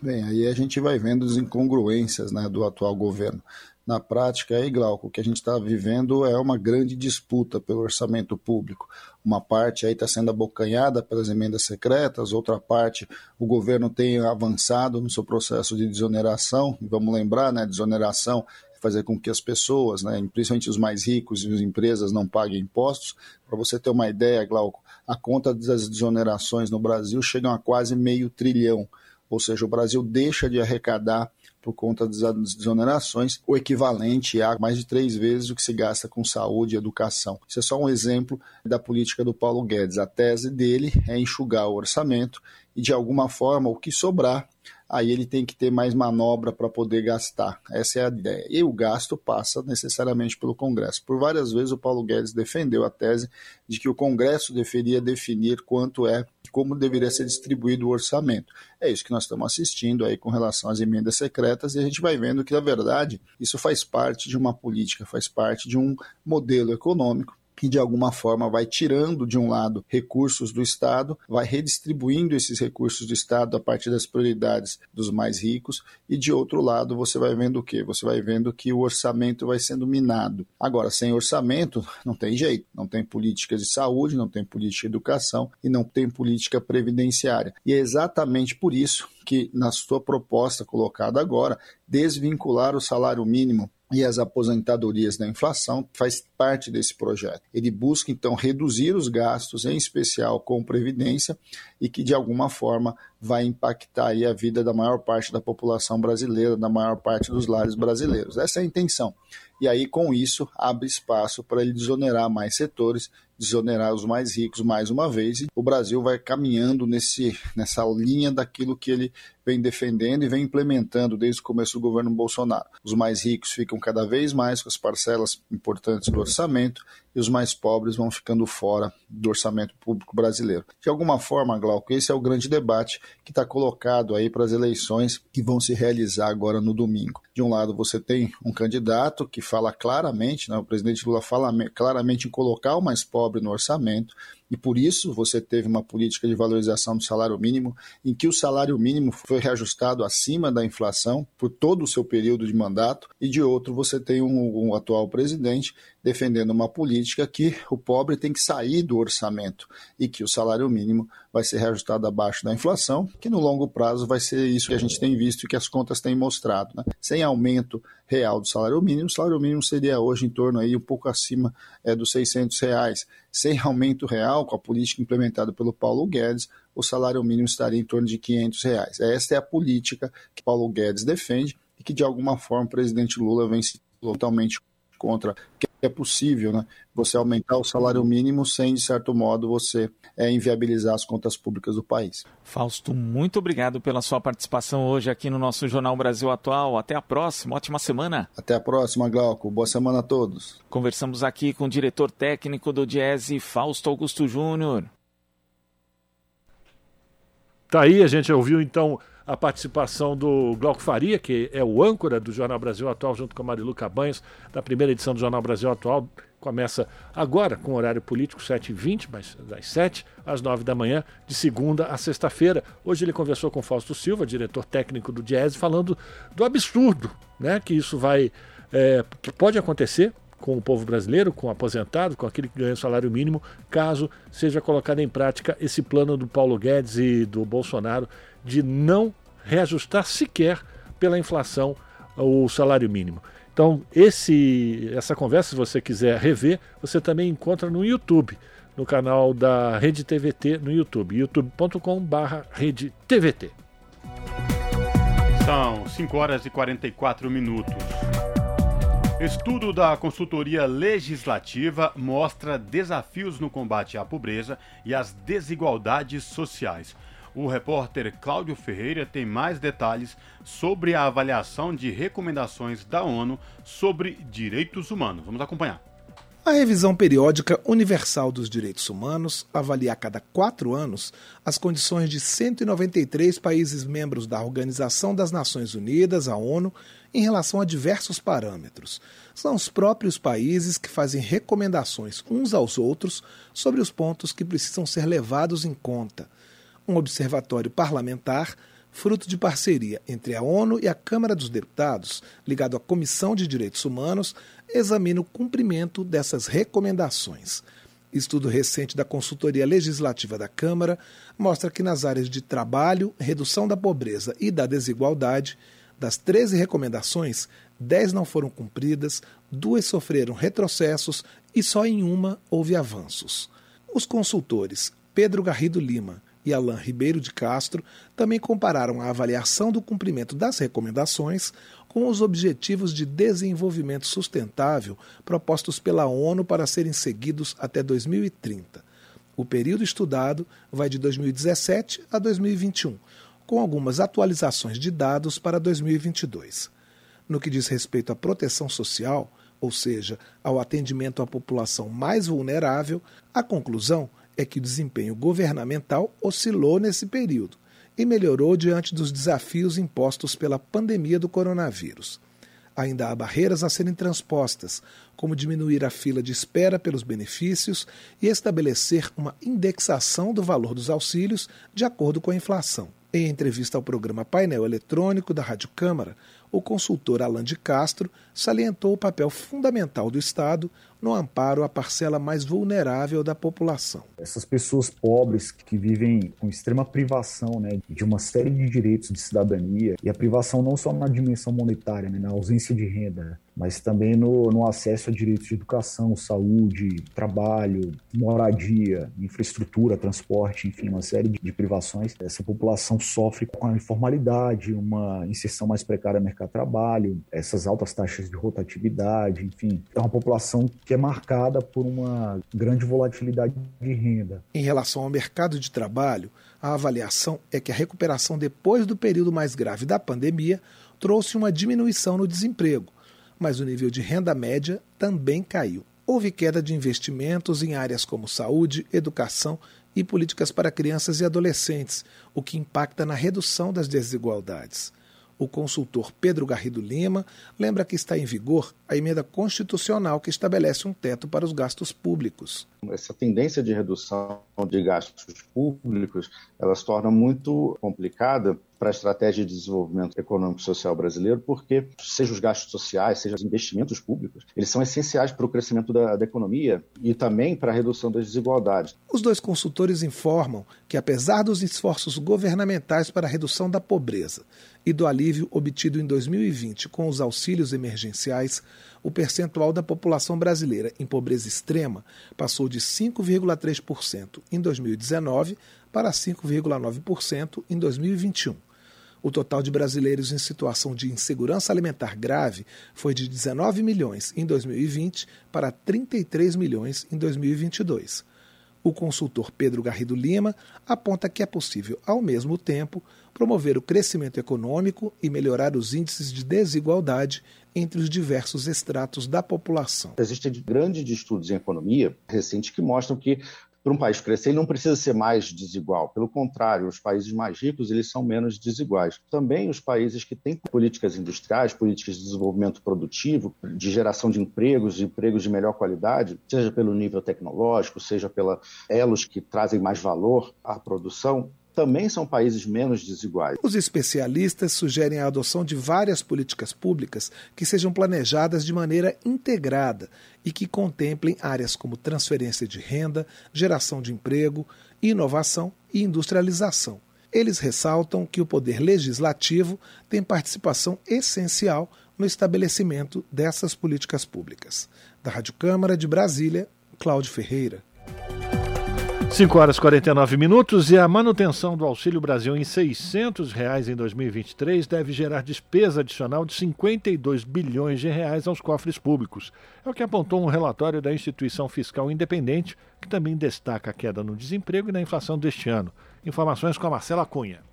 Bem, aí a gente vai vendo as incongruências né, do atual governo. Na prática, aí, Glauco, o que a gente está vivendo é uma grande disputa pelo orçamento público. Uma parte aí está sendo abocanhada pelas emendas secretas, outra parte o governo tem avançado no seu processo de desoneração. Vamos lembrar, né, desoneração é fazer com que as pessoas, né, principalmente os mais ricos e as empresas, não paguem impostos. Para você ter uma ideia, Glauco, a conta das desonerações no Brasil chega a quase meio trilhão ou seja, o Brasil deixa de arrecadar por conta das desonerações, o equivalente a mais de três vezes o que se gasta com saúde e educação. Isso é só um exemplo da política do Paulo Guedes. A tese dele é enxugar o orçamento e, de alguma forma, o que sobrar aí ele tem que ter mais manobra para poder gastar. Essa é a ideia. E o gasto passa necessariamente pelo Congresso. Por várias vezes o Paulo Guedes defendeu a tese de que o Congresso deveria definir quanto é como deveria ser distribuído o orçamento. É isso que nós estamos assistindo aí com relação às emendas secretas e a gente vai vendo que, na verdade, isso faz parte de uma política, faz parte de um modelo econômico que de alguma forma vai tirando de um lado recursos do Estado, vai redistribuindo esses recursos do Estado a partir das prioridades dos mais ricos, e de outro lado você vai vendo o quê? Você vai vendo que o orçamento vai sendo minado. Agora, sem orçamento, não tem jeito, não tem política de saúde, não tem política de educação e não tem política previdenciária. E é exatamente por isso que, na sua proposta colocada agora, desvincular o salário mínimo e as aposentadorias da inflação faz parte desse projeto. Ele busca então reduzir os gastos, em especial com previdência, e que de alguma forma vai impactar a vida da maior parte da população brasileira, da maior parte dos lares brasileiros. Essa é a intenção. E aí com isso abre espaço para ele desonerar mais setores, desonerar os mais ricos mais uma vez. E o Brasil vai caminhando nesse, nessa linha daquilo que ele vem defendendo e vem implementando desde o começo do governo Bolsonaro. Os mais ricos ficam cada vez mais com as parcelas importantes do orçamento e os mais pobres vão ficando fora do orçamento público brasileiro. De alguma forma, Glauco, esse é o grande debate que está colocado aí para as eleições que vão se realizar agora no domingo. De um lado, você tem um candidato que fala claramente, né, o presidente Lula fala claramente em colocar o mais pobre no orçamento, e por isso você teve uma política de valorização do salário mínimo, em que o salário mínimo foi reajustado acima da inflação por todo o seu período de mandato, e de outro você tem um, um atual presidente defendendo uma política que o pobre tem que sair do orçamento e que o salário mínimo vai ser reajustado abaixo da inflação, que no longo prazo vai ser isso que a gente tem visto e que as contas têm mostrado. Né? Sem aumento real do salário mínimo, o salário mínimo seria hoje em torno aí um pouco acima é, dos 600 reais. Sem aumento real, com a política implementada pelo Paulo Guedes, o salário mínimo estaria em torno de 500 reais. Esta é a política que Paulo Guedes defende e que de alguma forma o presidente Lula vem se totalmente contra que é possível, né? Você aumentar o salário mínimo sem, de certo modo, você é, inviabilizar as contas públicas do país. Fausto, muito obrigado pela sua participação hoje aqui no nosso Jornal Brasil Atual. Até a próxima, ótima semana. Até a próxima, Glauco. Boa semana a todos. Conversamos aqui com o diretor técnico do Diese, Fausto Augusto Júnior. Tá aí, a gente ouviu então a participação do Glauco Faria, que é o âncora do Jornal Brasil Atual, junto com a Marilu Cabanhos, da primeira edição do Jornal Brasil Atual. Começa agora com horário político, 7h20, mas das 7 às 9 da manhã, de segunda a sexta-feira. Hoje ele conversou com Fausto Silva, diretor técnico do Diese, falando do absurdo né, que isso vai. É, que pode acontecer com o povo brasileiro, com o aposentado, com aquele que ganha salário mínimo, caso seja colocado em prática esse plano do Paulo Guedes e do Bolsonaro de não reajustar sequer pela inflação o salário mínimo. Então, esse, essa conversa, se você quiser rever, você também encontra no YouTube, no canal da Rede TVT no YouTube, youtube.com.br Rede TVT. São 5 horas e 44 minutos. Estudo da consultoria legislativa mostra desafios no combate à pobreza e às desigualdades sociais. O repórter Cláudio Ferreira tem mais detalhes sobre a avaliação de recomendações da ONU sobre direitos humanos. Vamos acompanhar. A revisão periódica universal dos direitos humanos avalia a cada quatro anos as condições de 193 países membros da Organização das Nações Unidas, a ONU, em relação a diversos parâmetros. São os próprios países que fazem recomendações uns aos outros sobre os pontos que precisam ser levados em conta. Um observatório parlamentar fruto de parceria entre a ONU e a Câmara dos Deputados, ligado à Comissão de Direitos Humanos, examina o cumprimento dessas recomendações. Estudo recente da Consultoria Legislativa da Câmara mostra que nas áreas de trabalho, redução da pobreza e da desigualdade, das 13 recomendações, 10 não foram cumpridas, duas sofreram retrocessos e só em uma houve avanços. Os consultores Pedro Garrido Lima e Alain Ribeiro de Castro também compararam a avaliação do cumprimento das recomendações com os Objetivos de Desenvolvimento Sustentável propostos pela ONU para serem seguidos até 2030. O período estudado vai de 2017 a 2021, com algumas atualizações de dados para 2022. No que diz respeito à proteção social, ou seja, ao atendimento à população mais vulnerável, a conclusão é que o desempenho governamental oscilou nesse período e melhorou diante dos desafios impostos pela pandemia do coronavírus. Ainda há barreiras a serem transpostas, como diminuir a fila de espera pelos benefícios e estabelecer uma indexação do valor dos auxílios de acordo com a inflação. Em entrevista ao programa Painel Eletrônico da Rádio Câmara, o consultor Alan de Castro salientou o papel fundamental do Estado no amparo à parcela mais vulnerável da população. Essas pessoas pobres que vivem com extrema privação né, de uma série de direitos de cidadania, e a privação não só na dimensão monetária, né, na ausência de renda, mas também no, no, acesso a direitos de educação, saúde, trabalho, moradia, infraestrutura, transporte, enfim, uma série de, de privações. Essa população sofre com a informalidade, uma inserção mais precária no mercado de trabalho, essas altas taxas de rotatividade, enfim. É uma população que é marcada por uma grande volatilidade de renda. Em relação ao mercado de trabalho, a avaliação é que a recuperação depois do período mais grave da pandemia trouxe uma diminuição no desemprego mas o nível de renda média também caiu. Houve queda de investimentos em áreas como saúde, educação e políticas para crianças e adolescentes, o que impacta na redução das desigualdades. O consultor Pedro Garrido Lima lembra que está em vigor a emenda constitucional que estabelece um teto para os gastos públicos. Essa tendência de redução de gastos públicos, ela se torna muito complicada para a estratégia de desenvolvimento econômico e social brasileiro, porque seja os gastos sociais, seja os investimentos públicos, eles são essenciais para o crescimento da, da economia e também para a redução das desigualdades. Os dois consultores informam que, apesar dos esforços governamentais para a redução da pobreza e do alívio obtido em 2020 com os auxílios emergenciais, o percentual da população brasileira em pobreza extrema passou de 5,3% em 2019 para 5,9% em 2021. O total de brasileiros em situação de insegurança alimentar grave foi de 19 milhões em 2020 para 33 milhões em 2022. O consultor Pedro Garrido Lima aponta que é possível, ao mesmo tempo, promover o crescimento econômico e melhorar os índices de desigualdade entre os diversos estratos da população. Existem grandes estudos em economia recentes que mostram que para um país crescer, ele não precisa ser mais desigual. Pelo contrário, os países mais ricos eles são menos desiguais. Também os países que têm políticas industriais, políticas de desenvolvimento produtivo, de geração de empregos, de empregos de melhor qualidade, seja pelo nível tecnológico, seja pelos elos que trazem mais valor à produção, também são países menos desiguais. Os especialistas sugerem a adoção de várias políticas públicas que sejam planejadas de maneira integrada e que contemplem áreas como transferência de renda, geração de emprego, inovação e industrialização. Eles ressaltam que o poder legislativo tem participação essencial no estabelecimento dessas políticas públicas. Da Rádio Câmara de Brasília, Cláudio Ferreira. 5 horas e 49 minutos e a manutenção do Auxílio Brasil em 600 reais em 2023 deve gerar despesa adicional de 52 bilhões de reais aos cofres públicos. É o que apontou um relatório da instituição fiscal independente, que também destaca a queda no desemprego e na inflação deste ano. Informações com a Marcela Cunha.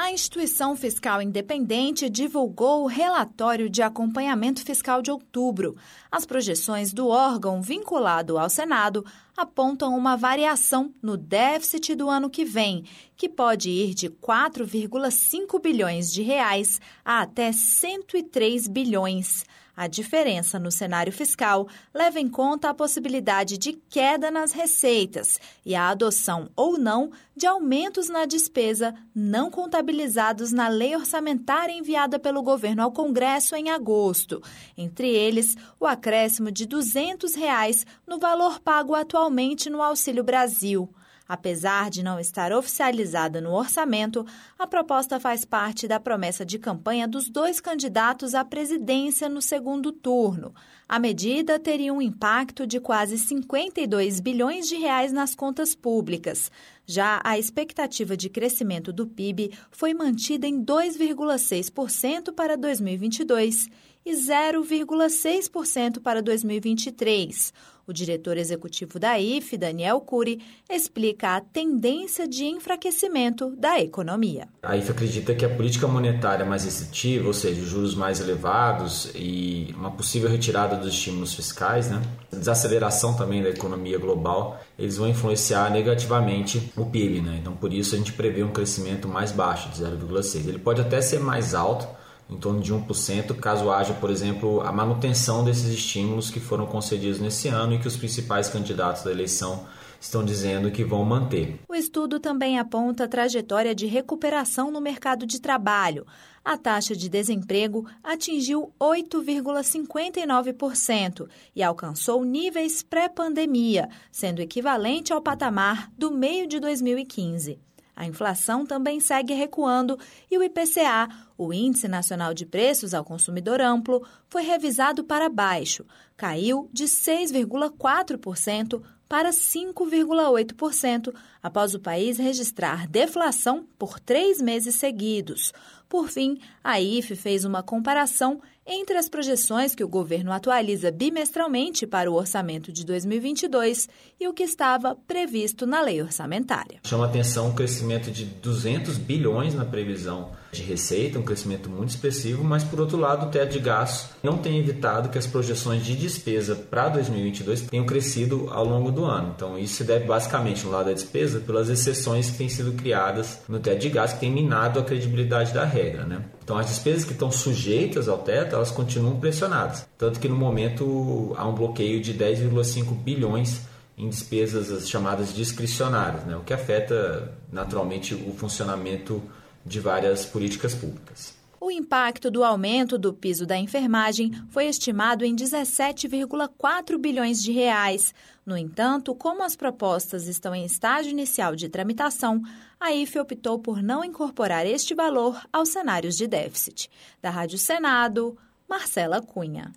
A instituição fiscal independente divulgou o relatório de acompanhamento fiscal de outubro. As projeções do órgão vinculado ao Senado apontam uma variação no déficit do ano que vem, que pode ir de 4,5 bilhões de reais a até 103 bilhões. A diferença no cenário fiscal leva em conta a possibilidade de queda nas receitas e a adoção ou não de aumentos na despesa não contabilizados na lei orçamentária enviada pelo governo ao Congresso em agosto. Entre eles, o acréscimo de 200 reais no valor pago atualmente no Auxílio Brasil. Apesar de não estar oficializada no orçamento, a proposta faz parte da promessa de campanha dos dois candidatos à presidência no segundo turno. A medida teria um impacto de quase 52 bilhões de reais nas contas públicas. Já a expectativa de crescimento do PIB foi mantida em 2,6% para 2022 e 0,6% para 2023. O diretor executivo da IFE, Daniel Cury, explica a tendência de enfraquecimento da economia. A IFE acredita que a política monetária mais restritiva, ou seja, juros mais elevados e uma possível retirada dos estímulos fiscais, né, desaceleração também da economia global, eles vão influenciar negativamente o PIB. Né? Então, por isso, a gente prevê um crescimento mais baixo, de 0,6. Ele pode até ser mais alto, em torno de 1%, caso haja, por exemplo, a manutenção desses estímulos que foram concedidos nesse ano e que os principais candidatos da eleição estão dizendo que vão manter. O estudo também aponta a trajetória de recuperação no mercado de trabalho. A taxa de desemprego atingiu 8,59% e alcançou níveis pré-pandemia, sendo equivalente ao patamar do meio de 2015. A inflação também segue recuando e o IPCA, o Índice Nacional de Preços ao Consumidor Amplo, foi revisado para baixo, caiu de 6,4% para 5,8% após o país registrar deflação por três meses seguidos. Por fim, a IFE fez uma comparação entre as projeções que o governo atualiza bimestralmente para o orçamento de 2022 e o que estava previsto na lei orçamentária. Chama atenção o crescimento de 200 bilhões na previsão de receita, um crescimento muito expressivo, mas por outro lado, o teto de gastos não tem evitado que as projeções de despesa para 2022 tenham crescido ao longo do ano. Então, isso se deve basicamente, no lado da despesa, pelas exceções que têm sido criadas no teto de gastos, que tem minado a credibilidade da regra. Né? Então, as despesas que estão sujeitas ao teto, elas continuam pressionadas. Tanto que no momento há um bloqueio de 10,5 bilhões em despesas chamadas discricionárias, né? o que afeta naturalmente o funcionamento de várias políticas públicas. O impacto do aumento do piso da enfermagem foi estimado em 17,4 bilhões de reais. No entanto, como as propostas estão em estágio inicial de tramitação, a IFE optou por não incorporar este valor aos cenários de déficit. Da Rádio Senado, Marcela Cunha.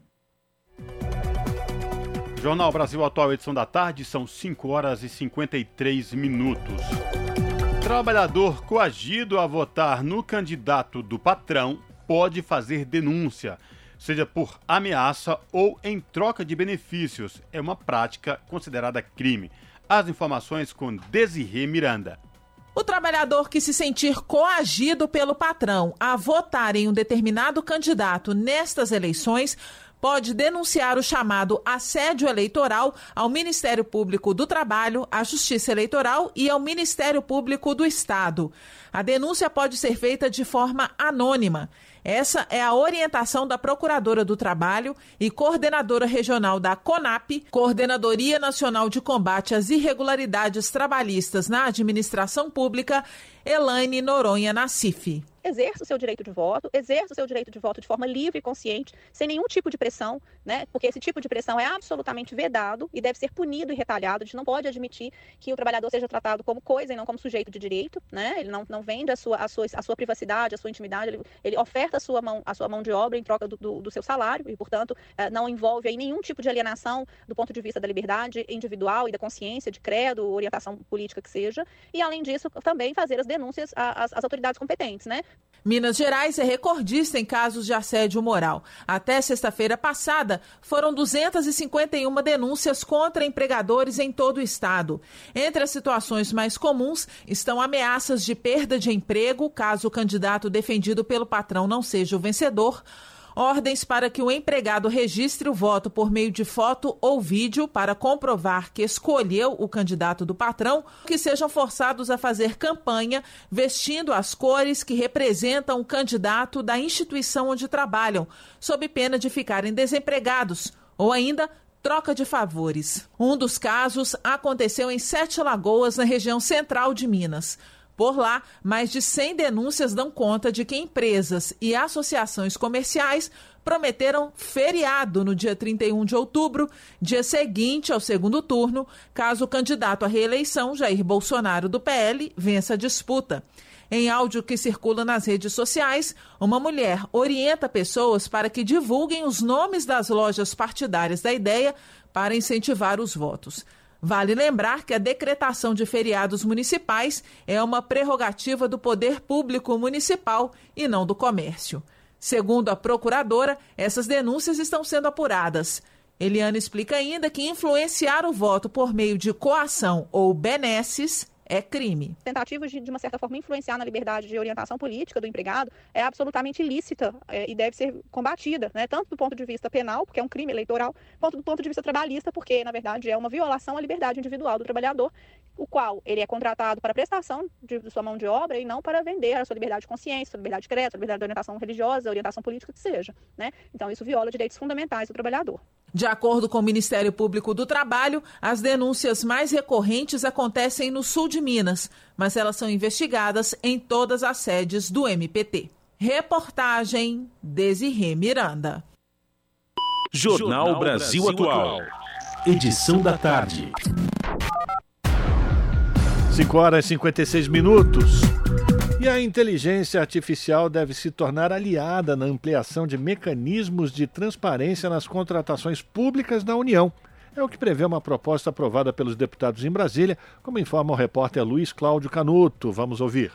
Jornal Brasil Atual, edição da tarde, são 5 horas e 53 minutos. Trabalhador coagido a votar no candidato do patrão pode fazer denúncia, seja por ameaça ou em troca de benefícios. É uma prática considerada crime. As informações com Desirê Miranda. O trabalhador que se sentir coagido pelo patrão a votar em um determinado candidato nestas eleições pode denunciar o chamado assédio eleitoral ao Ministério Público do Trabalho, à Justiça Eleitoral e ao Ministério Público do Estado. A denúncia pode ser feita de forma anônima. Essa é a orientação da Procuradora do Trabalho e coordenadora regional da CONAP, Coordenadoria Nacional de Combate às Irregularidades Trabalhistas na Administração Pública, Elaine Noronha Nassif exerça o seu direito de voto, exerça o seu direito de voto de forma livre e consciente, sem nenhum tipo de pressão, né? Porque esse tipo de pressão é absolutamente vedado e deve ser punido e retalhado. A gente não pode admitir que o trabalhador seja tratado como coisa e não como sujeito de direito, né? Ele não, não vende a sua, a, sua, a sua privacidade, a sua intimidade, ele, ele oferta a sua, mão, a sua mão de obra em troca do, do, do seu salário e, portanto, eh, não envolve aí nenhum tipo de alienação do ponto de vista da liberdade individual e da consciência, de credo, orientação política que seja. E, além disso, também fazer as denúncias às, às autoridades competentes, né? Minas Gerais é recordista em casos de assédio moral. Até sexta-feira passada, foram 251 denúncias contra empregadores em todo o estado. Entre as situações mais comuns estão ameaças de perda de emprego, caso o candidato defendido pelo patrão não seja o vencedor ordens para que o empregado registre o voto por meio de foto ou vídeo para comprovar que escolheu o candidato do patrão, que sejam forçados a fazer campanha vestindo as cores que representam o candidato da instituição onde trabalham, sob pena de ficarem desempregados, ou ainda troca de favores. Um dos casos aconteceu em Sete Lagoas, na região central de Minas. Por lá, mais de 100 denúncias dão conta de que empresas e associações comerciais prometeram feriado no dia 31 de outubro, dia seguinte ao segundo turno, caso o candidato à reeleição, Jair Bolsonaro do PL, vença a disputa. Em áudio que circula nas redes sociais, uma mulher orienta pessoas para que divulguem os nomes das lojas partidárias da ideia para incentivar os votos. Vale lembrar que a decretação de feriados municipais é uma prerrogativa do poder público municipal e não do comércio. Segundo a procuradora, essas denúncias estão sendo apuradas. Eliana explica ainda que influenciar o voto por meio de coação ou benesses é crime. Tentativas de, de uma certa forma, influenciar na liberdade de orientação política do empregado é absolutamente ilícita é, e deve ser combatida, né? tanto do ponto de vista penal, porque é um crime eleitoral, quanto do ponto de vista trabalhista, porque, na verdade, é uma violação à liberdade individual do trabalhador, o qual ele é contratado para prestação de, de sua mão de obra e não para vender a sua liberdade de consciência, sua liberdade de crédito, sua liberdade de orientação religiosa, orientação política que seja. Né? Então, isso viola direitos fundamentais do trabalhador. De acordo com o Ministério Público do Trabalho, as denúncias mais recorrentes acontecem no sul de Minas, mas elas são investigadas em todas as sedes do MPT. Reportagem Desirê Miranda. Jornal Brasil Atual. Edição da tarde. 5 horas e 56 minutos. E a inteligência artificial deve se tornar aliada na ampliação de mecanismos de transparência nas contratações públicas da União. É o que prevê uma proposta aprovada pelos deputados em Brasília, como informa o repórter Luiz Cláudio Canuto. Vamos ouvir.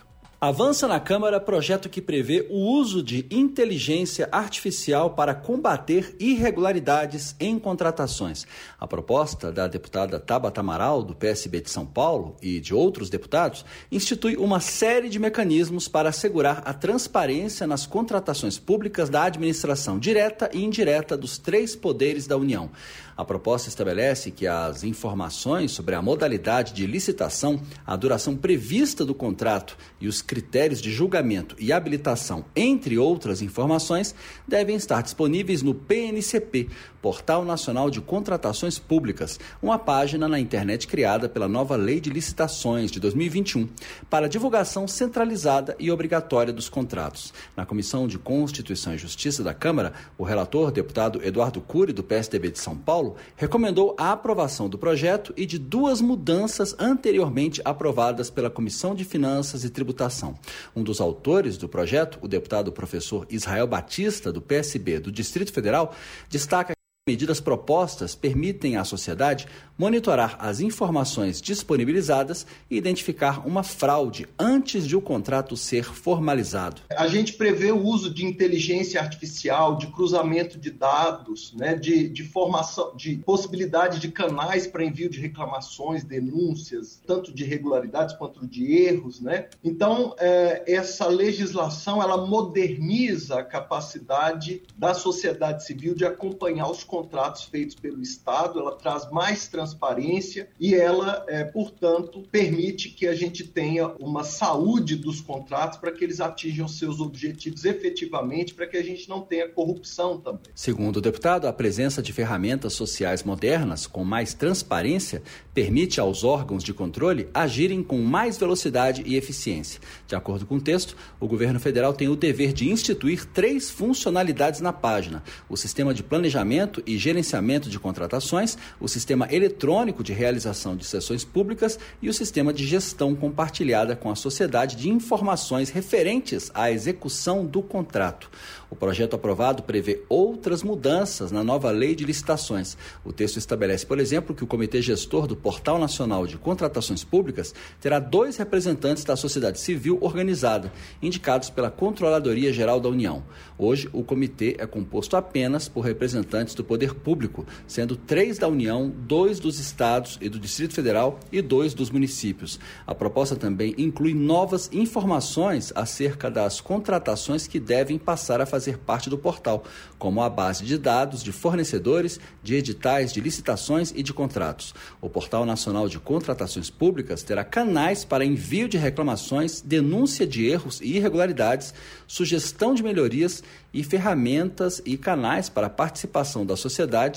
Avança na Câmara projeto que prevê o uso de inteligência artificial para combater irregularidades em contratações. A proposta da deputada Tabata Amaral, do PSB de São Paulo, e de outros deputados, institui uma série de mecanismos para assegurar a transparência nas contratações públicas da administração direta e indireta dos três poderes da União. A proposta estabelece que as informações sobre a modalidade de licitação, a duração prevista do contrato e os critérios de julgamento e habilitação, entre outras informações, devem estar disponíveis no PNCP, Portal Nacional de Contratações Públicas, uma página na internet criada pela nova Lei de Licitações de 2021, para divulgação centralizada e obrigatória dos contratos. Na Comissão de Constituição e Justiça da Câmara, o relator, deputado Eduardo Cury, do PSDB de São Paulo, recomendou a aprovação do projeto e de duas mudanças anteriormente aprovadas pela Comissão de Finanças e Tributação. Um dos autores do projeto, o deputado professor Israel Batista, do PSB do Distrito Federal, destaca Medidas propostas permitem à sociedade monitorar as informações disponibilizadas e identificar uma fraude antes de o contrato ser formalizado. A gente prevê o uso de inteligência artificial, de cruzamento de dados, né, de, de formação, de possibilidade de canais para envio de reclamações, denúncias, tanto de irregularidades quanto de erros. Né? Então, é, essa legislação ela moderniza a capacidade da sociedade civil de acompanhar os contratos feitos pelo Estado, ela traz mais transparência e ela, é, portanto, permite que a gente tenha uma saúde dos contratos para que eles atinjam seus objetivos efetivamente, para que a gente não tenha corrupção também. Segundo o deputado, a presença de ferramentas sociais modernas com mais transparência permite aos órgãos de controle agirem com mais velocidade e eficiência. De acordo com o texto, o governo federal tem o dever de instituir três funcionalidades na página: o sistema de planejamento e gerenciamento de contratações, o sistema eletrônico de realização de sessões públicas e o sistema de gestão compartilhada com a sociedade de informações referentes à execução do contrato. O projeto aprovado prevê outras mudanças na nova lei de licitações. O texto estabelece, por exemplo, que o Comitê Gestor do Portal Nacional de Contratações Públicas terá dois representantes da sociedade civil organizada, indicados pela Controladoria Geral da União. Hoje, o comitê é composto apenas por representantes do poder público, sendo três da União, dois dos estados e do Distrito Federal e dois dos municípios. A proposta também inclui novas informações acerca das contratações que devem passar a fazer parte do portal, como a base de dados de fornecedores, de editais de licitações e de contratos. O Portal Nacional de Contratações Públicas terá canais para envio de reclamações, denúncia de erros e irregularidades, sugestão de melhorias e ferramentas e canais para a participação da sociedade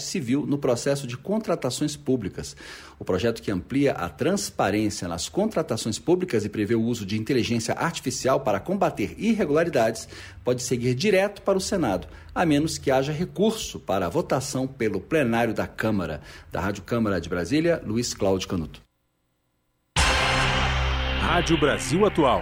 civil no processo de contratações públicas. O projeto que amplia a transparência nas contratações públicas e prevê o uso de inteligência artificial para combater irregularidades pode seguir direto para o Senado, a menos que haja recurso para a votação pelo plenário da Câmara. Da Rádio Câmara de Brasília, Luiz Cláudio Canuto. Rádio Brasil Atual.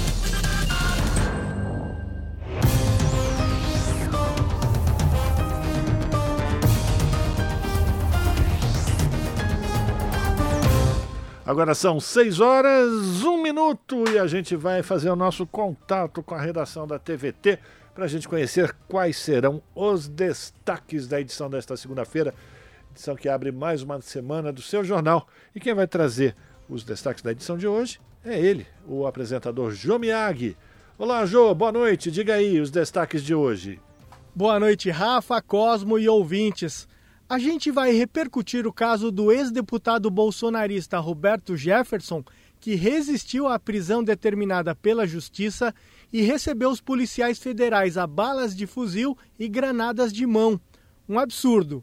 Agora são 6 horas, 1 minuto e a gente vai fazer o nosso contato com a redação da TVT para a gente conhecer quais serão os destaques da edição desta segunda-feira, edição que abre mais uma semana do seu jornal. E quem vai trazer os destaques da edição de hoje é ele, o apresentador Jô Miyagi. Olá, Jô, boa noite. Diga aí os destaques de hoje. Boa noite, Rafa, Cosmo e ouvintes. A gente vai repercutir o caso do ex-deputado bolsonarista Roberto Jefferson, que resistiu à prisão determinada pela Justiça e recebeu os policiais federais a balas de fuzil e granadas de mão. Um absurdo.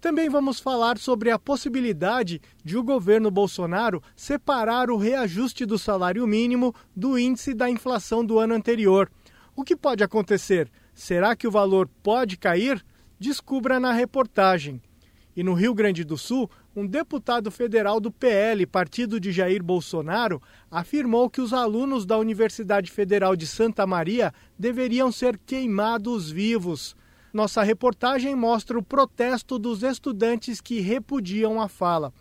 Também vamos falar sobre a possibilidade de o governo Bolsonaro separar o reajuste do salário mínimo do índice da inflação do ano anterior. O que pode acontecer? Será que o valor pode cair? Descubra na reportagem. E no Rio Grande do Sul, um deputado federal do PL, partido de Jair Bolsonaro, afirmou que os alunos da Universidade Federal de Santa Maria deveriam ser queimados vivos. Nossa reportagem mostra o protesto dos estudantes que repudiam a fala.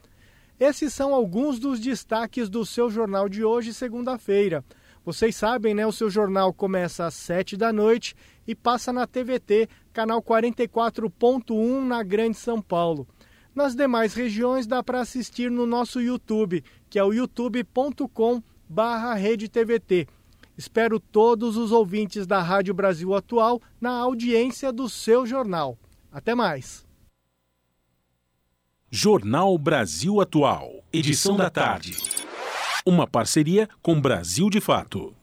Esses são alguns dos destaques do seu jornal de hoje, segunda-feira. Vocês sabem, né? O seu jornal começa às 7 da noite e passa na TVT, canal 44.1 na Grande São Paulo. Nas demais regiões dá para assistir no nosso YouTube, que é o youtube.com redetvt. Espero todos os ouvintes da Rádio Brasil Atual na audiência do seu jornal. Até mais. Jornal Brasil Atual, edição da tarde. Uma parceria com Brasil de Fato.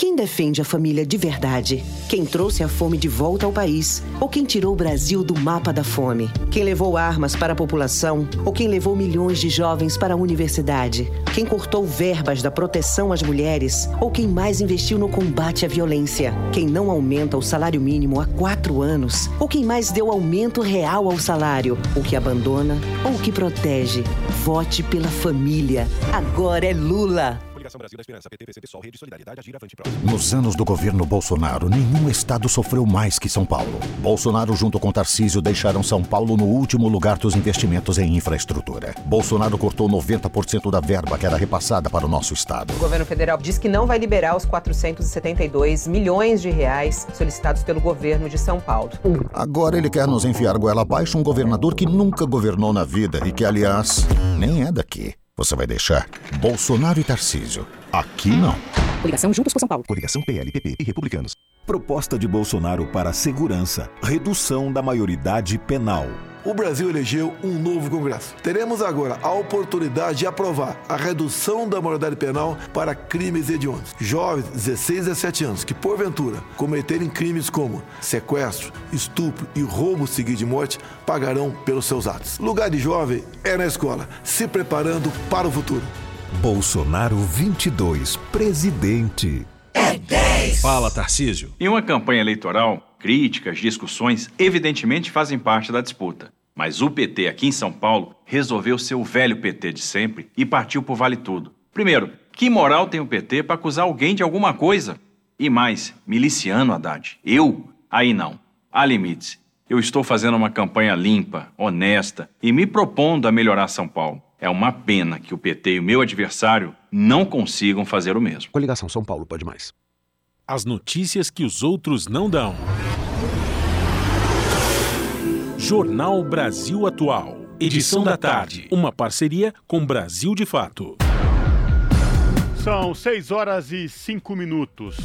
Quem defende a família de verdade? Quem trouxe a fome de volta ao país? Ou quem tirou o Brasil do mapa da fome? Quem levou armas para a população? Ou quem levou milhões de jovens para a universidade? Quem cortou verbas da proteção às mulheres? Ou quem mais investiu no combate à violência? Quem não aumenta o salário mínimo há quatro anos? Ou quem mais deu aumento real ao salário? O que abandona ou o que protege? Vote pela família. Agora é Lula. Coligação Brasil da Esperança, PT, PCB, Sol, Rede Solidariedade, Agir, Avante, Próximo. Nos anos do governo Bolsonaro, nenhum estado sofreu mais que São Paulo. Bolsonaro, junto com Tarcísio, deixaram São Paulo no último lugar dos investimentos em infraestrutura. Bolsonaro cortou 90% da verba que era repassada para o nosso estado. O governo federal diz que não vai liberar os 472 milhões de reais solicitados pelo governo de São Paulo. Agora ele quer nos enfiar goela abaixo um governador que nunca governou na vida e que, aliás, nem é daqui. Você vai deixar Bolsonaro e Tarcísio. Aqui não. Coligação Juntos por São Paulo. Coligação PLPP e Republicanos. Proposta de Bolsonaro para segurança. Redução da maioridade penal. O Brasil elegeu um novo Congresso. Teremos agora a oportunidade de aprovar a redução da maioridade penal para crimes hediondos. Jovens de 16 a 17 anos que, porventura, cometerem crimes como sequestro, estupro e roubo seguido de morte, pagarão pelos seus atos. Lugar de jovem é na escola, se preparando para o futuro. Bolsonaro 22, presidente. É 10! Fala, Tarcísio. Em uma campanha eleitoral, críticas, discussões, evidentemente fazem parte da disputa. Mas o PT aqui em São Paulo resolveu ser o velho PT de sempre e partiu por vale tudo. Primeiro, que moral tem o PT para acusar alguém de alguma coisa? E mais, miliciano, Haddad. Eu? Aí não. Há limites. Eu estou fazendo uma campanha limpa, honesta e me propondo a melhorar São Paulo. É uma pena que o PT e o meu adversário não consigam fazer o mesmo. Coligação São Paulo pode mais. As notícias que os outros não dão. Jornal Brasil Atual. Edição da tarde. Uma parceria com Brasil de Fato. São 6 horas e 5 minutos.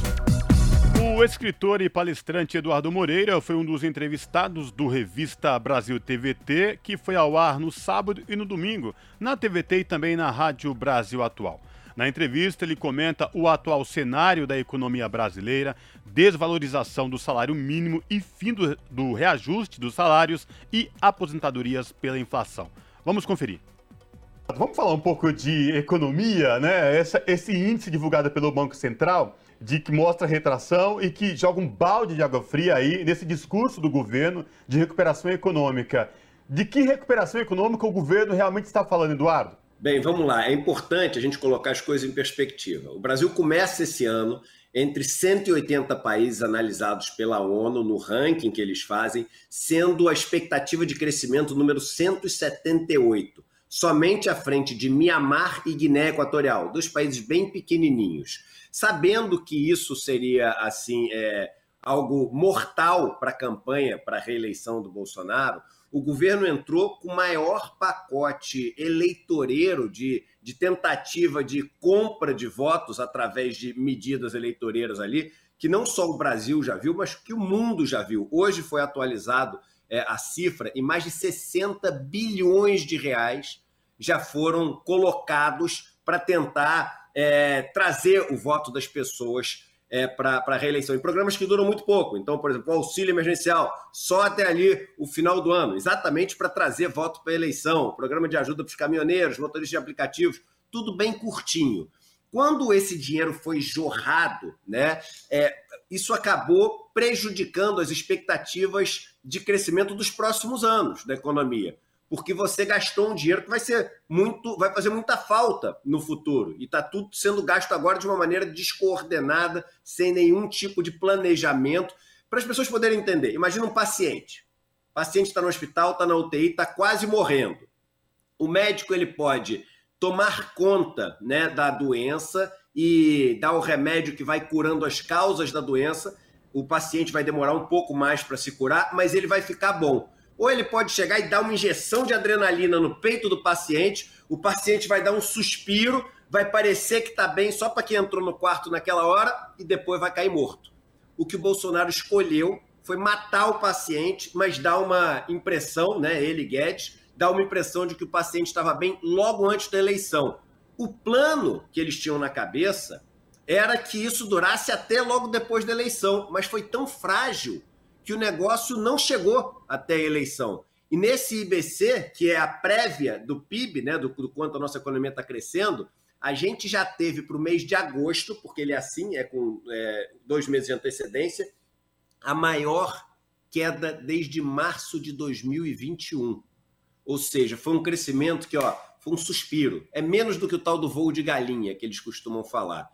O escritor e palestrante Eduardo Moreira foi um dos entrevistados do Revista Brasil TVT, que foi ao ar no sábado e no domingo, na TVT e também na Rádio Brasil Atual. Na entrevista, ele comenta o atual cenário da economia brasileira, desvalorização do salário mínimo e fim do, do reajuste dos salários e aposentadorias pela inflação. Vamos conferir. Vamos falar um pouco de economia, né? Essa, esse índice divulgado pelo Banco Central, de que mostra retração e que joga um balde de água fria aí nesse discurso do governo de recuperação econômica. De que recuperação econômica o governo realmente está falando, Eduardo? Bem, vamos lá. É importante a gente colocar as coisas em perspectiva. O Brasil começa esse ano entre 180 países analisados pela ONU no ranking que eles fazem, sendo a expectativa de crescimento número 178, somente à frente de Mianmar e Guiné Equatorial, dois países bem pequenininhos. Sabendo que isso seria assim é, algo mortal para a campanha para a reeleição do Bolsonaro, o governo entrou com o maior pacote eleitoreiro de, de tentativa de compra de votos através de medidas eleitoreiras ali, que não só o Brasil já viu, mas que o mundo já viu. Hoje foi atualizado é, a cifra e mais de 60 bilhões de reais já foram colocados para tentar é, trazer o voto das pessoas é, para a reeleição, em programas que duram muito pouco. Então, por exemplo, o auxílio emergencial, só até ali o final do ano, exatamente para trazer voto para a eleição, programa de ajuda para os caminhoneiros, motoristas de aplicativos, tudo bem curtinho. Quando esse dinheiro foi jorrado, né, é, isso acabou prejudicando as expectativas de crescimento dos próximos anos da economia porque você gastou um dinheiro que vai ser muito, vai fazer muita falta no futuro. E está tudo sendo gasto agora de uma maneira descoordenada, sem nenhum tipo de planejamento, para as pessoas poderem entender. Imagina um paciente. O paciente está no hospital, está na UTI, está quase morrendo. O médico ele pode tomar conta né, da doença e dar o remédio que vai curando as causas da doença. O paciente vai demorar um pouco mais para se curar, mas ele vai ficar bom ou ele pode chegar e dar uma injeção de adrenalina no peito do paciente, o paciente vai dar um suspiro, vai parecer que está bem só para quem entrou no quarto naquela hora e depois vai cair morto. O que o Bolsonaro escolheu foi matar o paciente, mas dar uma impressão, né, ele Guedes, dá uma impressão de que o paciente estava bem logo antes da eleição. O plano que eles tinham na cabeça era que isso durasse até logo depois da eleição, mas foi tão frágil que o negócio não chegou até a eleição. E nesse IBC, que é a prévia do PIB, né, do, do quanto a nossa economia está crescendo, a gente já teve para o mês de agosto, porque ele é assim, é com é, dois meses de antecedência, a maior queda desde março de 2021. Ou seja, foi um crescimento que ó, foi um suspiro. É menos do que o tal do voo de galinha que eles costumam falar.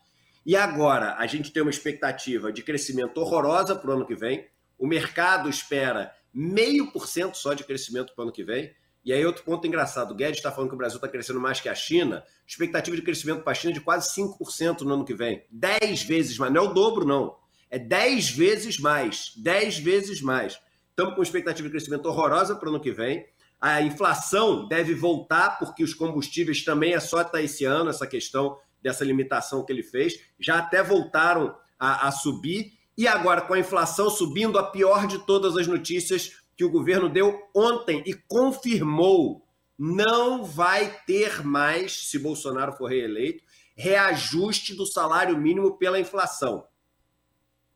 E agora a gente tem uma expectativa de crescimento horrorosa para o ano que vem. O mercado espera meio por cento só de crescimento para o ano que vem. E aí, outro ponto engraçado: o Guedes está falando que o Brasil está crescendo mais que a China. Expectativa de crescimento para a China é de quase 5% no ano que vem. 10 vezes mais. Não é o dobro, não. É 10 vezes mais. 10 vezes mais. Estamos com expectativa de crescimento horrorosa para o ano que vem. A inflação deve voltar, porque os combustíveis também é só até esse ano, essa questão dessa limitação que ele fez. Já até voltaram a, a subir. E agora, com a inflação subindo, a pior de todas as notícias que o governo deu ontem e confirmou: não vai ter mais, se Bolsonaro for reeleito, reajuste do salário mínimo pela inflação.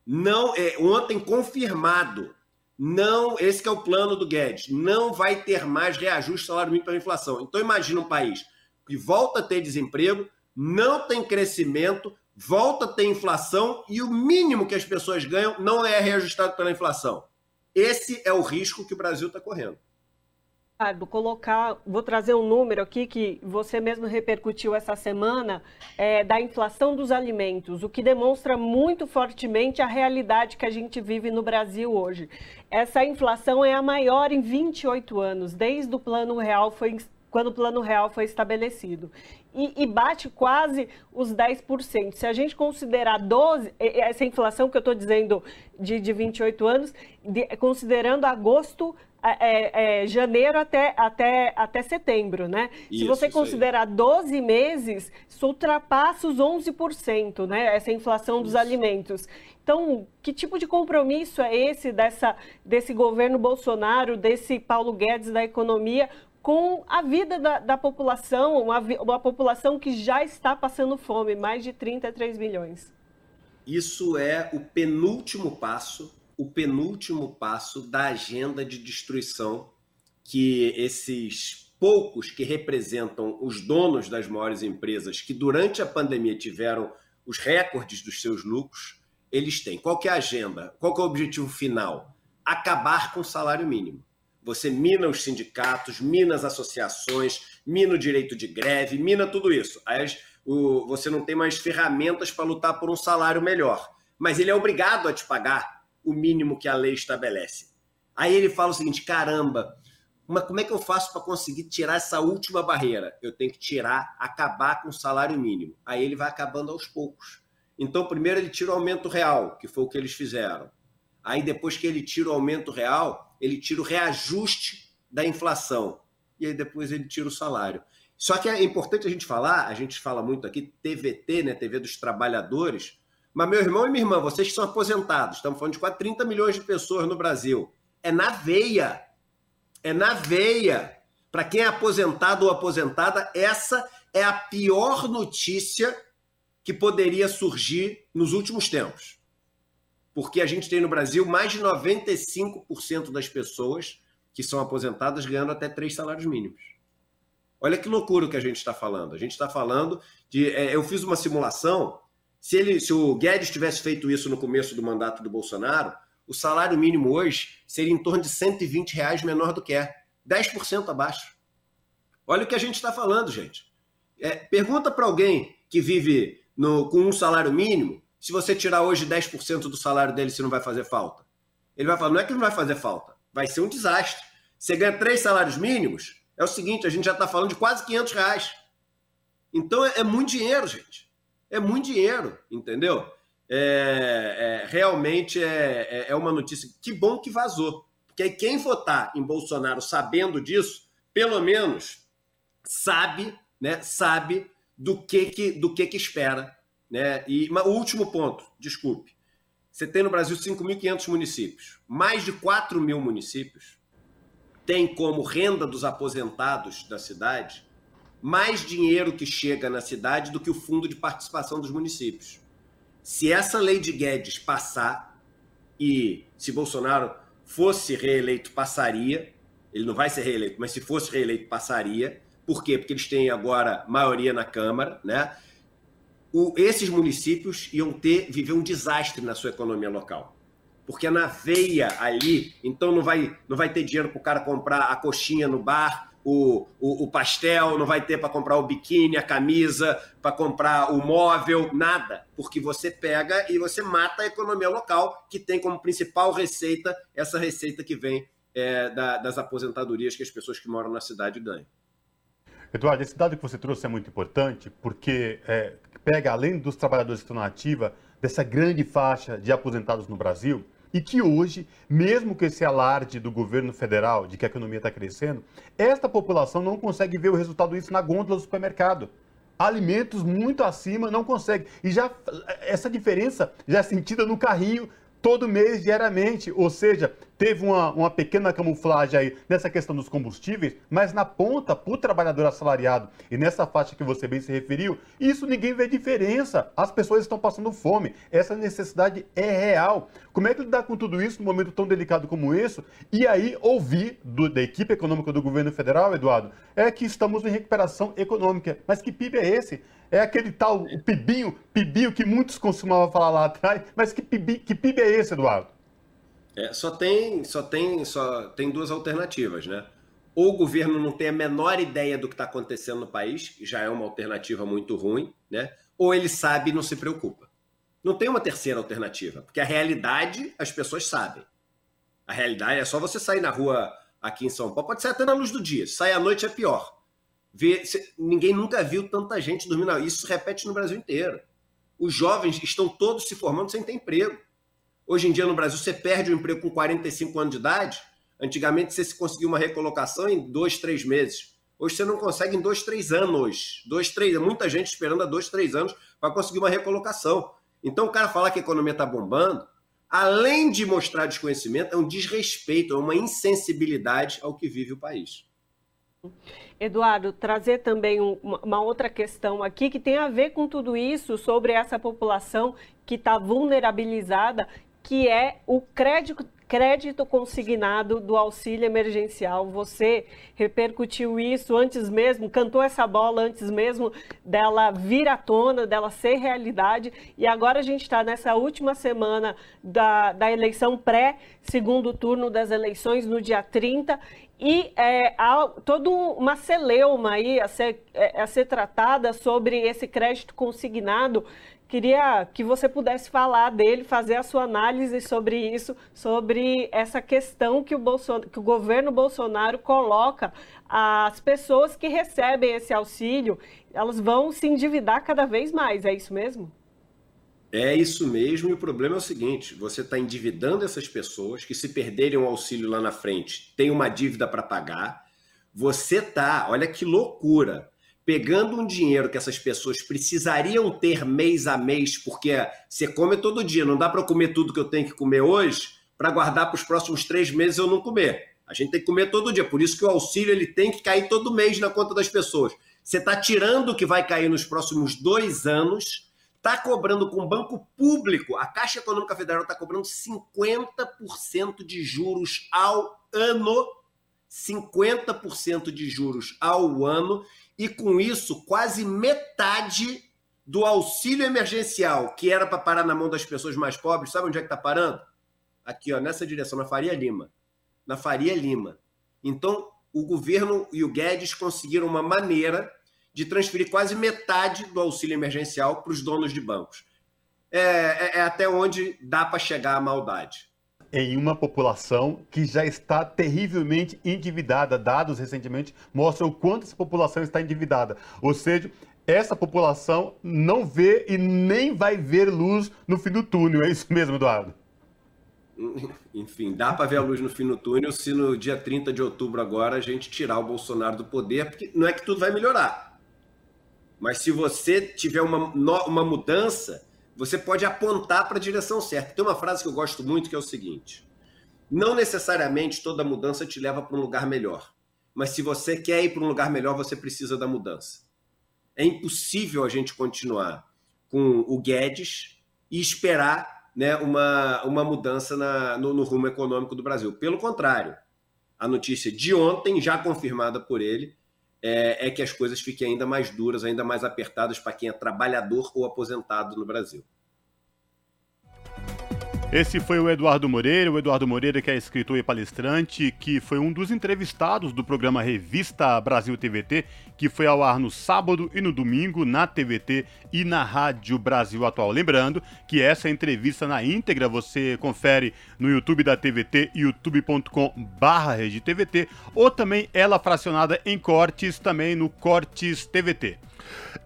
Não, é, ontem confirmado. Não, esse é o plano do Guedes. Não vai ter mais reajuste do salário mínimo pela inflação. Então imagina um país que volta a ter desemprego, não tem crescimento, volta a ter inflação e o mínimo que as pessoas ganham não é reajustado pela inflação. Esse é o risco que o Brasil está correndo. Ricardo, colocar, vou trazer um número aqui que você mesmo repercutiu essa semana é, da inflação dos alimentos, o que demonstra muito fortemente a realidade que a gente vive no Brasil hoje. Essa inflação é a maior em 28 anos, desde o Plano Real foi quando o Plano Real foi estabelecido. E, e, bate quase os 10%. Se a gente considerar 12, essa inflação que eu estou dizendo de, de 28 anos, de, considerando agosto é, é, janeiro até, até, até setembro, né? Isso, Se você considerar 12 meses, isso ultrapassa os 11%, né? Essa inflação dos isso. alimentos. Então, que tipo de compromisso é esse dessa, desse governo Bolsonaro, desse Paulo Guedes da economia, com a vida da, da população, uma, uma população que já está passando fome, mais de 33 milhões? Isso é o penúltimo passo o penúltimo passo da agenda de destruição que esses poucos que representam os donos das maiores empresas que durante a pandemia tiveram os recordes dos seus lucros, eles têm. Qual é a agenda? Qual é o objetivo final? Acabar com o salário mínimo. Você mina os sindicatos, mina as associações, mina o direito de greve, mina tudo isso. Aí você não tem mais ferramentas para lutar por um salário melhor. Mas ele é obrigado a te pagar o mínimo que a lei estabelece. Aí ele fala o seguinte: caramba, mas como é que eu faço para conseguir tirar essa última barreira? Eu tenho que tirar, acabar com o salário mínimo. Aí ele vai acabando aos poucos. Então, primeiro ele tira o aumento real, que foi o que eles fizeram. Aí, depois que ele tira o aumento real, ele tira o reajuste da inflação. E aí, depois, ele tira o salário. Só que é importante a gente falar, a gente fala muito aqui, TVT, né, TV dos Trabalhadores, mas, meu irmão e minha irmã, vocês que são aposentados, estamos falando de quase 30 milhões de pessoas no Brasil. É na veia. É na veia. Para quem é aposentado ou aposentada, essa é a pior notícia que poderia surgir nos últimos tempos. Porque a gente tem no Brasil mais de 95% das pessoas que são aposentadas ganhando até três salários mínimos. Olha que loucura o que a gente está falando. A gente está falando de. É, eu fiz uma simulação se, ele, se o Guedes tivesse feito isso no começo do mandato do Bolsonaro, o salário mínimo hoje seria em torno de 120 reais menor do que é, 10% abaixo. Olha o que a gente está falando, gente. É, pergunta para alguém que vive no, com um salário mínimo, se você tirar hoje 10% do salário dele, se não vai fazer falta. Ele vai falar, não é que não vai fazer falta, vai ser um desastre. Você ganha três salários mínimos, é o seguinte, a gente já está falando de quase 500 reais. Então é, é muito dinheiro, gente é muito dinheiro, entendeu? É, é, realmente é, é, é uma notícia. Que bom que vazou. Porque aí quem votar em Bolsonaro sabendo disso, pelo menos sabe, né? Sabe do que que, do que, que espera. Né? E o último ponto, desculpe. Você tem no Brasil 5.500 municípios. Mais de 4 mil municípios têm como renda dos aposentados da cidade mais dinheiro que chega na cidade do que o fundo de participação dos municípios. Se essa lei de Guedes passar e se Bolsonaro fosse reeleito, passaria. Ele não vai ser reeleito, mas se fosse reeleito, passaria. Por quê? Porque eles têm agora maioria na Câmara, né? O, esses municípios iam ter viver um desastre na sua economia local. Porque é na veia ali, então não vai, não vai ter dinheiro para o cara comprar a coxinha no bar, o, o, o pastel, não vai ter para comprar o biquíni, a camisa, para comprar o móvel, nada. Porque você pega e você mata a economia local, que tem como principal receita essa receita que vem é, da, das aposentadorias que as pessoas que moram na cidade ganham. Eduardo, esse dado que você trouxe é muito importante, porque é, pega, além dos trabalhadores que estão na ativa, dessa grande faixa de aposentados no Brasil, e que hoje, mesmo com esse alarde do governo federal de que a economia está crescendo, esta população não consegue ver o resultado disso na gôndola do supermercado. Alimentos muito acima não consegue. E já essa diferença já é sentida no carrinho todo mês, diariamente. Ou seja, teve uma, uma pequena camuflagem aí nessa questão dos combustíveis, mas na ponta, para o trabalhador assalariado e nessa faixa que você bem se referiu, isso ninguém vê diferença. As pessoas estão passando fome. Essa necessidade é real. Como é que lidar com tudo isso num momento tão delicado como esse? E aí, ouvir do, da equipe econômica do governo federal, Eduardo, é que estamos em recuperação econômica. Mas que PIB é esse? É aquele tal o pibinho, pibinho que muitos costumavam falar lá atrás, mas que PIB, que PIB é esse, Eduardo? É, só tem, só tem, só tem duas alternativas, né? Ou o governo não tem a menor ideia do que está acontecendo no país, que já é uma alternativa muito ruim, né? Ou ele sabe e não se preocupa. Não tem uma terceira alternativa, porque a realidade as pessoas sabem. A realidade é só você sair na rua aqui em São Paulo, pode ser até na luz do dia. Sai à noite é pior. Ninguém nunca viu tanta gente dormindo. Isso se repete no Brasil inteiro. Os jovens estão todos se formando sem ter emprego. Hoje em dia no Brasil você perde o emprego com 45 anos de idade. Antigamente você se conseguia uma recolocação em dois, três meses. Hoje você não consegue em dois, três anos. Dois, três, muita gente esperando há dois, três anos para conseguir uma recolocação. Então o cara falar que a economia está bombando, além de mostrar desconhecimento, é um desrespeito, é uma insensibilidade ao que vive o país. Eduardo, trazer também um, uma outra questão aqui que tem a ver com tudo isso, sobre essa população que está vulnerabilizada, que é o crédito, crédito consignado do auxílio emergencial. Você repercutiu isso antes mesmo, cantou essa bola antes mesmo dela vir à tona, dela ser realidade. E agora a gente está nessa última semana da, da eleição pré-segundo turno das eleições, no dia 30. E é, há toda uma celeuma aí a ser, é, a ser tratada sobre esse crédito consignado. Queria que você pudesse falar dele, fazer a sua análise sobre isso, sobre essa questão que o, que o governo Bolsonaro coloca as pessoas que recebem esse auxílio, elas vão se endividar cada vez mais, é isso mesmo? É isso mesmo, e o problema é o seguinte: você está endividando essas pessoas que, se perderem o auxílio lá na frente, tem uma dívida para pagar. Você tá, olha que loucura, pegando um dinheiro que essas pessoas precisariam ter mês a mês, porque você come todo dia, não dá para comer tudo que eu tenho que comer hoje, para guardar para os próximos três meses eu não comer. A gente tem que comer todo dia, por isso que o auxílio ele tem que cair todo mês na conta das pessoas. Você está tirando o que vai cair nos próximos dois anos está cobrando com o banco público, a Caixa Econômica Federal está cobrando 50% de juros ao ano. 50% de juros ao ano, e com isso, quase metade do auxílio emergencial, que era para parar na mão das pessoas mais pobres, sabe onde é que está parando? Aqui, ó, nessa direção, na Faria Lima. Na Faria Lima. Então, o governo e o Guedes conseguiram uma maneira de transferir quase metade do auxílio emergencial para os donos de bancos. É, é, é até onde dá para chegar a maldade. Em uma população que já está terrivelmente endividada. Dados recentemente mostram o quanto essa população está endividada. Ou seja, essa população não vê e nem vai ver luz no fim do túnel. É isso mesmo, Eduardo? Enfim, dá para ver a luz no fim do túnel se no dia 30 de outubro agora a gente tirar o Bolsonaro do poder, porque não é que tudo vai melhorar. Mas se você tiver uma, uma mudança, você pode apontar para a direção certa. Tem uma frase que eu gosto muito que é o seguinte: não necessariamente toda mudança te leva para um lugar melhor. Mas se você quer ir para um lugar melhor, você precisa da mudança. É impossível a gente continuar com o Guedes e esperar né, uma, uma mudança na, no, no rumo econômico do Brasil. Pelo contrário, a notícia de ontem, já confirmada por ele, é, é, que as coisas fiquem ainda mais duras, ainda mais apertadas para quem é trabalhador ou aposentado no Brasil. Esse foi o Eduardo Moreira, o Eduardo Moreira que é escritor e palestrante, que foi um dos entrevistados do programa Revista Brasil TVT, que foi ao ar no sábado e no domingo na TVT e na Rádio Brasil Atual. Lembrando que essa entrevista na íntegra você confere no YouTube da TVT, youtube.com/redtvt, ou também ela fracionada em cortes também no Cortes TVT.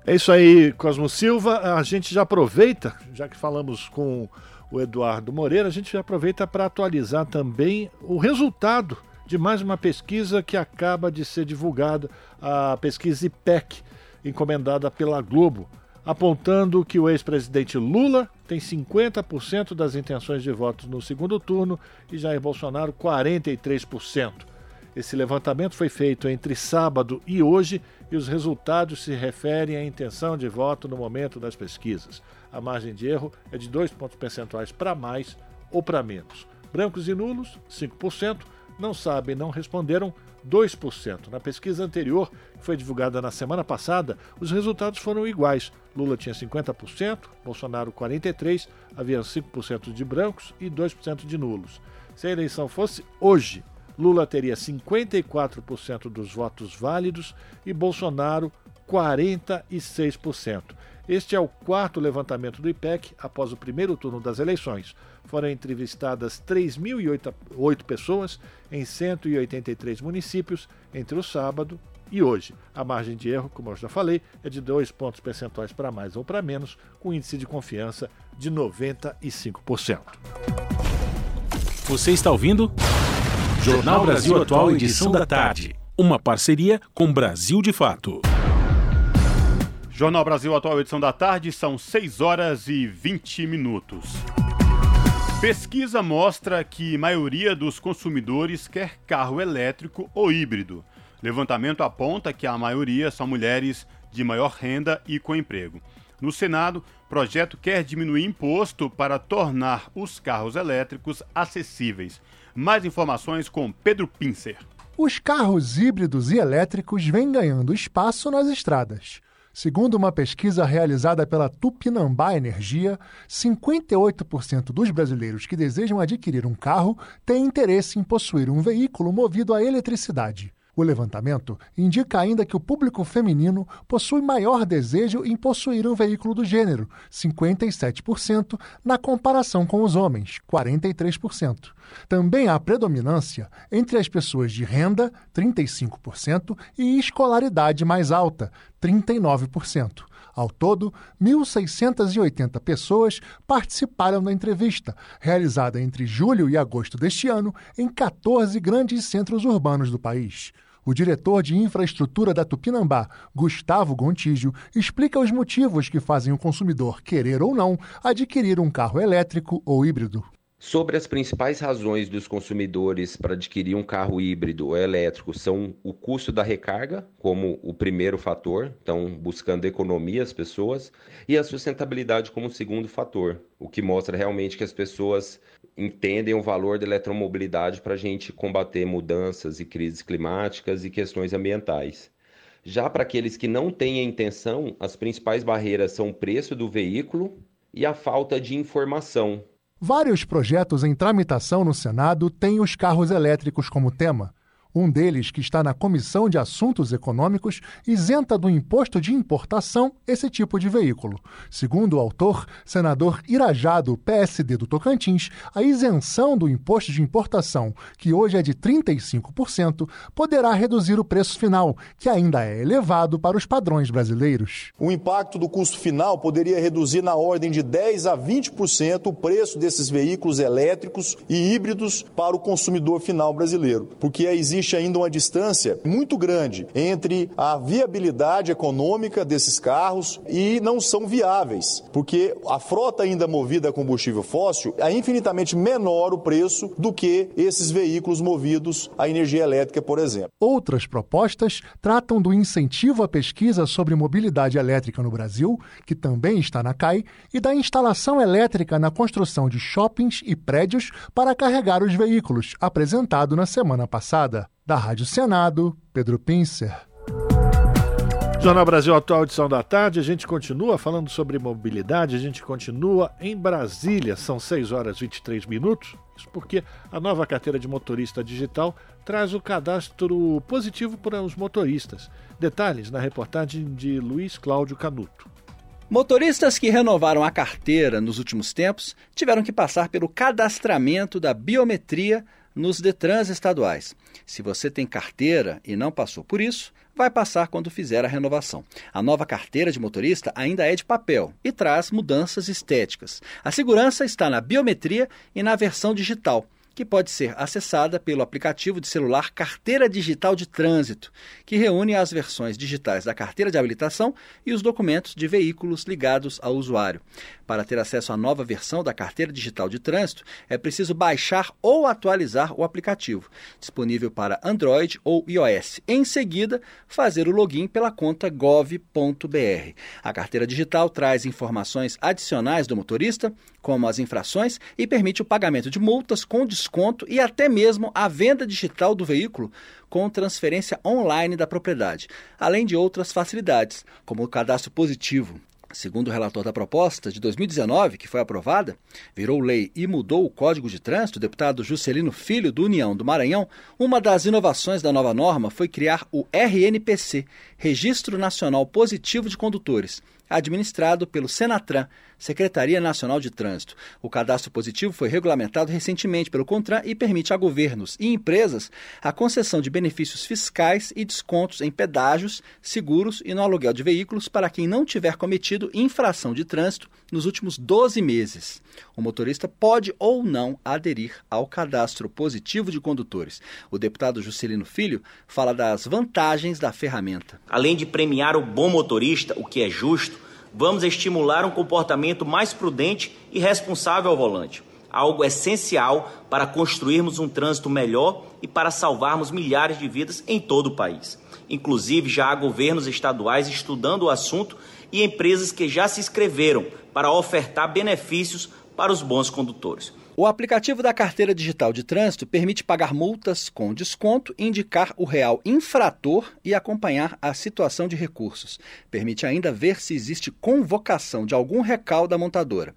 É isso aí, Cosmo Silva. A gente já aproveita, já que falamos com o Eduardo Moreira, a gente aproveita para atualizar também o resultado de mais uma pesquisa que acaba de ser divulgada, a pesquisa IPEC, encomendada pela Globo, apontando que o ex-presidente Lula tem 50% das intenções de votos no segundo turno e Jair Bolsonaro 43%. Esse levantamento foi feito entre sábado e hoje e os resultados se referem à intenção de voto no momento das pesquisas. A margem de erro é de 2 pontos percentuais para mais ou para menos. Brancos e nulos, 5%, não sabem, não responderam 2%. Na pesquisa anterior, que foi divulgada na semana passada, os resultados foram iguais. Lula tinha 50%, Bolsonaro 43%, havia 5% de brancos e 2% de nulos. Se a eleição fosse hoje, Lula teria 54% dos votos válidos e Bolsonaro 46%. Este é o quarto levantamento do IPEC após o primeiro turno das eleições. Foram entrevistadas 3.008 pessoas em 183 municípios entre o sábado e hoje. A margem de erro, como eu já falei, é de 2 pontos percentuais para mais ou para menos, com índice de confiança de 95%. Você está ouvindo? Jornal Brasil Atual, edição da tarde. Uma parceria com Brasil de Fato. Jornal Brasil Atual, edição da tarde, são 6 horas e 20 minutos. Pesquisa mostra que maioria dos consumidores quer carro elétrico ou híbrido. Levantamento aponta que a maioria são mulheres de maior renda e com emprego. No Senado, projeto quer diminuir imposto para tornar os carros elétricos acessíveis. Mais informações com Pedro Pincer. Os carros híbridos e elétricos vêm ganhando espaço nas estradas. Segundo uma pesquisa realizada pela Tupinambá Energia, 58% dos brasileiros que desejam adquirir um carro têm interesse em possuir um veículo movido a eletricidade. O levantamento indica ainda que o público feminino possui maior desejo em possuir um veículo do gênero, 57%, na comparação com os homens, 43%. Também há predominância entre as pessoas de renda, 35%, e escolaridade mais alta, 39%. Ao todo, 1.680 pessoas participaram da entrevista, realizada entre julho e agosto deste ano em 14 grandes centros urbanos do país. O diretor de infraestrutura da Tupinambá, Gustavo Gontijo, explica os motivos que fazem o consumidor querer ou não adquirir um carro elétrico ou híbrido. Sobre as principais razões dos consumidores para adquirir um carro híbrido ou elétrico são o custo da recarga, como o primeiro fator, então buscando economia as pessoas, e a sustentabilidade como segundo fator, o que mostra realmente que as pessoas entendem o valor da eletromobilidade para a gente combater mudanças e crises climáticas e questões ambientais. Já para aqueles que não têm a intenção, as principais barreiras são o preço do veículo e a falta de informação Vários projetos em tramitação no Senado têm os carros elétricos como tema. Um deles, que está na Comissão de Assuntos Econômicos, isenta do imposto de importação esse tipo de veículo. Segundo o autor, senador Irajá, do PSD do Tocantins, a isenção do imposto de importação, que hoje é de 35%, poderá reduzir o preço final, que ainda é elevado para os padrões brasileiros. O impacto do custo final poderia reduzir na ordem de 10 a 20% o preço desses veículos elétricos e híbridos para o consumidor final brasileiro, porque existe existe ainda uma distância muito grande entre a viabilidade econômica desses carros e não são viáveis, porque a frota ainda movida a combustível fóssil é infinitamente menor o preço do que esses veículos movidos a energia elétrica, por exemplo. Outras propostas tratam do incentivo à pesquisa sobre mobilidade elétrica no Brasil, que também está na CAI, e da instalação elétrica na construção de shoppings e prédios para carregar os veículos, apresentado na semana passada. Da Rádio Senado, Pedro Pincer. Jornal Brasil Atual, edição da tarde. A gente continua falando sobre mobilidade, a gente continua em Brasília. São 6 horas e 23 minutos. Isso porque a nova carteira de motorista digital traz o cadastro positivo para os motoristas. Detalhes na reportagem de Luiz Cláudio Canuto. Motoristas que renovaram a carteira nos últimos tempos tiveram que passar pelo cadastramento da biometria nos Detrans estaduais. Se você tem carteira e não passou por isso, vai passar quando fizer a renovação. A nova carteira de motorista ainda é de papel e traz mudanças estéticas. A segurança está na biometria e na versão digital que pode ser acessada pelo aplicativo de celular Carteira Digital de Trânsito, que reúne as versões digitais da carteira de habilitação e os documentos de veículos ligados ao usuário. Para ter acesso à nova versão da Carteira Digital de Trânsito, é preciso baixar ou atualizar o aplicativo, disponível para Android ou iOS. Em seguida, fazer o login pela conta gov.br. A carteira digital traz informações adicionais do motorista, como as infrações, e permite o pagamento de multas com desconto e até mesmo a venda digital do veículo com transferência online da propriedade, além de outras facilidades, como o cadastro positivo. Segundo o relator da proposta de 2019, que foi aprovada, virou lei e mudou o Código de Trânsito, o deputado Juscelino Filho, do União do Maranhão, uma das inovações da nova norma foi criar o RNPC, Registro Nacional Positivo de Condutores, administrado pelo Senatran, Secretaria Nacional de Trânsito. O cadastro positivo foi regulamentado recentemente pelo CONTRAN e permite a governos e empresas a concessão de benefícios fiscais e descontos em pedágios, seguros e no aluguel de veículos para quem não tiver cometido infração de trânsito nos últimos 12 meses. O motorista pode ou não aderir ao cadastro positivo de condutores. O deputado Juscelino Filho fala das vantagens da ferramenta. Além de premiar o bom motorista, o que é justo, vamos estimular um comportamento mais prudente e responsável ao volante, algo essencial para construirmos um trânsito melhor e para salvarmos milhares de vidas em todo o país. Inclusive, já há governos estaduais estudando o assunto e empresas que já se inscreveram para ofertar benefícios para os bons condutores. O aplicativo da carteira digital de trânsito permite pagar multas com desconto, indicar o real infrator e acompanhar a situação de recursos. Permite ainda ver se existe convocação de algum recal da montadora.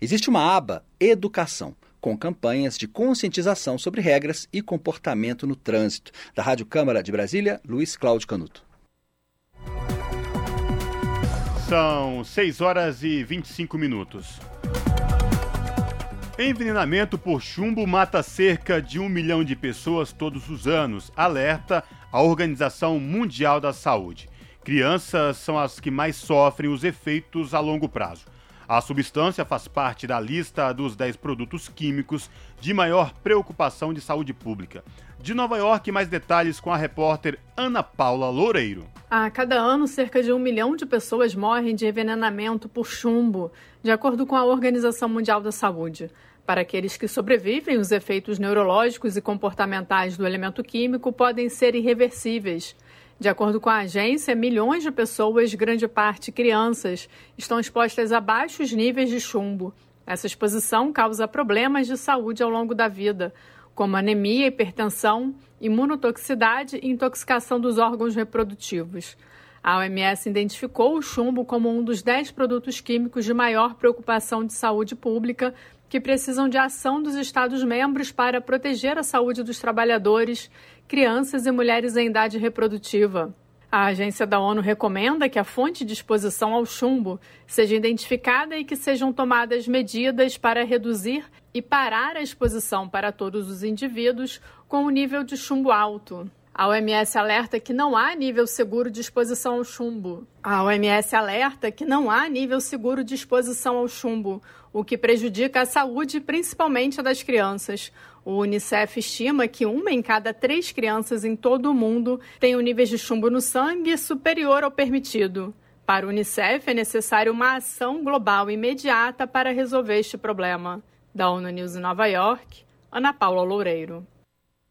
Existe uma aba Educação com campanhas de conscientização sobre regras e comportamento no trânsito. Da Rádio Câmara de Brasília, Luiz Cláudio Canuto. São 6 horas e 25 minutos. Envenenamento por chumbo mata cerca de um milhão de pessoas todos os anos, alerta a Organização Mundial da Saúde. Crianças são as que mais sofrem os efeitos a longo prazo. A substância faz parte da lista dos 10 produtos químicos de maior preocupação de saúde pública. De Nova York, mais detalhes com a repórter Ana Paula Loureiro. A cada ano, cerca de um milhão de pessoas morrem de envenenamento por chumbo, de acordo com a Organização Mundial da Saúde. Para aqueles que sobrevivem, os efeitos neurológicos e comportamentais do elemento químico podem ser irreversíveis. De acordo com a agência, milhões de pessoas, grande parte crianças, estão expostas a baixos níveis de chumbo. Essa exposição causa problemas de saúde ao longo da vida, como anemia, hipertensão, imunotoxicidade e intoxicação dos órgãos reprodutivos. A OMS identificou o chumbo como um dos 10 produtos químicos de maior preocupação de saúde pública que precisam de ação dos Estados-membros para proteger a saúde dos trabalhadores, crianças e mulheres em idade reprodutiva. A agência da ONU recomenda que a fonte de exposição ao chumbo seja identificada e que sejam tomadas medidas para reduzir e parar a exposição para todos os indivíduos com o um nível de chumbo alto. A OMS alerta que não há nível seguro de exposição ao chumbo. A OMS alerta que não há nível seguro de exposição ao chumbo, o que prejudica a saúde, principalmente a das crianças. O Unicef estima que uma em cada três crianças em todo o mundo tem um nível de chumbo no sangue superior ao permitido. Para o Unicef, é necessário uma ação global imediata para resolver este problema. Da ONU News em Nova York, Ana Paula Loureiro.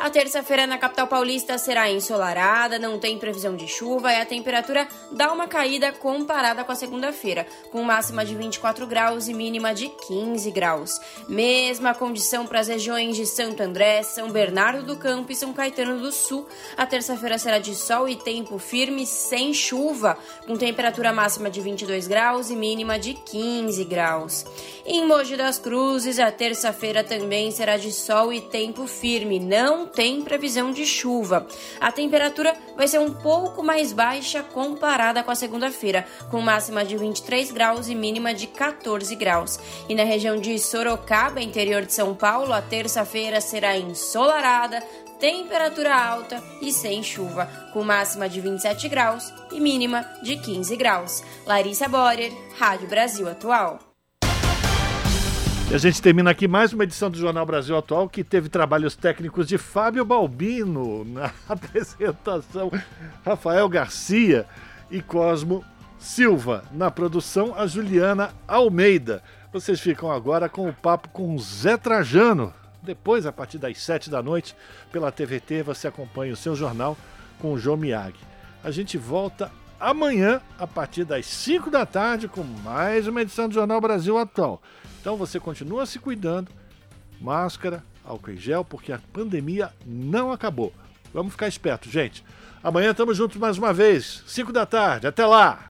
A terça-feira na capital paulista será ensolarada, não tem previsão de chuva e a temperatura dá uma caída comparada com a segunda-feira, com máxima de 24 graus e mínima de 15 graus. Mesma condição para as regiões de Santo André, São Bernardo do Campo e São Caetano do Sul. A terça-feira será de sol e tempo firme, sem chuva, com temperatura máxima de 22 graus e mínima de 15 graus. Em Mogi das Cruzes, a terça-feira também será de sol e tempo firme, não tem previsão de chuva. A temperatura vai ser um pouco mais baixa comparada com a segunda-feira, com máxima de 23 graus e mínima de 14 graus. E na região de Sorocaba, interior de São Paulo, a terça-feira será ensolarada, temperatura alta e sem chuva, com máxima de 27 graus e mínima de 15 graus. Larissa Borer, Rádio Brasil Atual. E a gente termina aqui mais uma edição do Jornal Brasil Atual que teve trabalhos técnicos de Fábio Balbino na apresentação, Rafael Garcia e Cosmo Silva na produção, a Juliana Almeida. Vocês ficam agora com o papo com Zé Trajano. Depois, a partir das sete da noite, pela TVT, você acompanha o seu jornal com o João Miyagi. A gente volta amanhã, a partir das 5 da tarde, com mais uma edição do Jornal Brasil Atual. Então você continua se cuidando, máscara, álcool em gel, porque a pandemia não acabou. Vamos ficar esperto, gente. Amanhã estamos juntos mais uma vez, 5 da tarde. Até lá!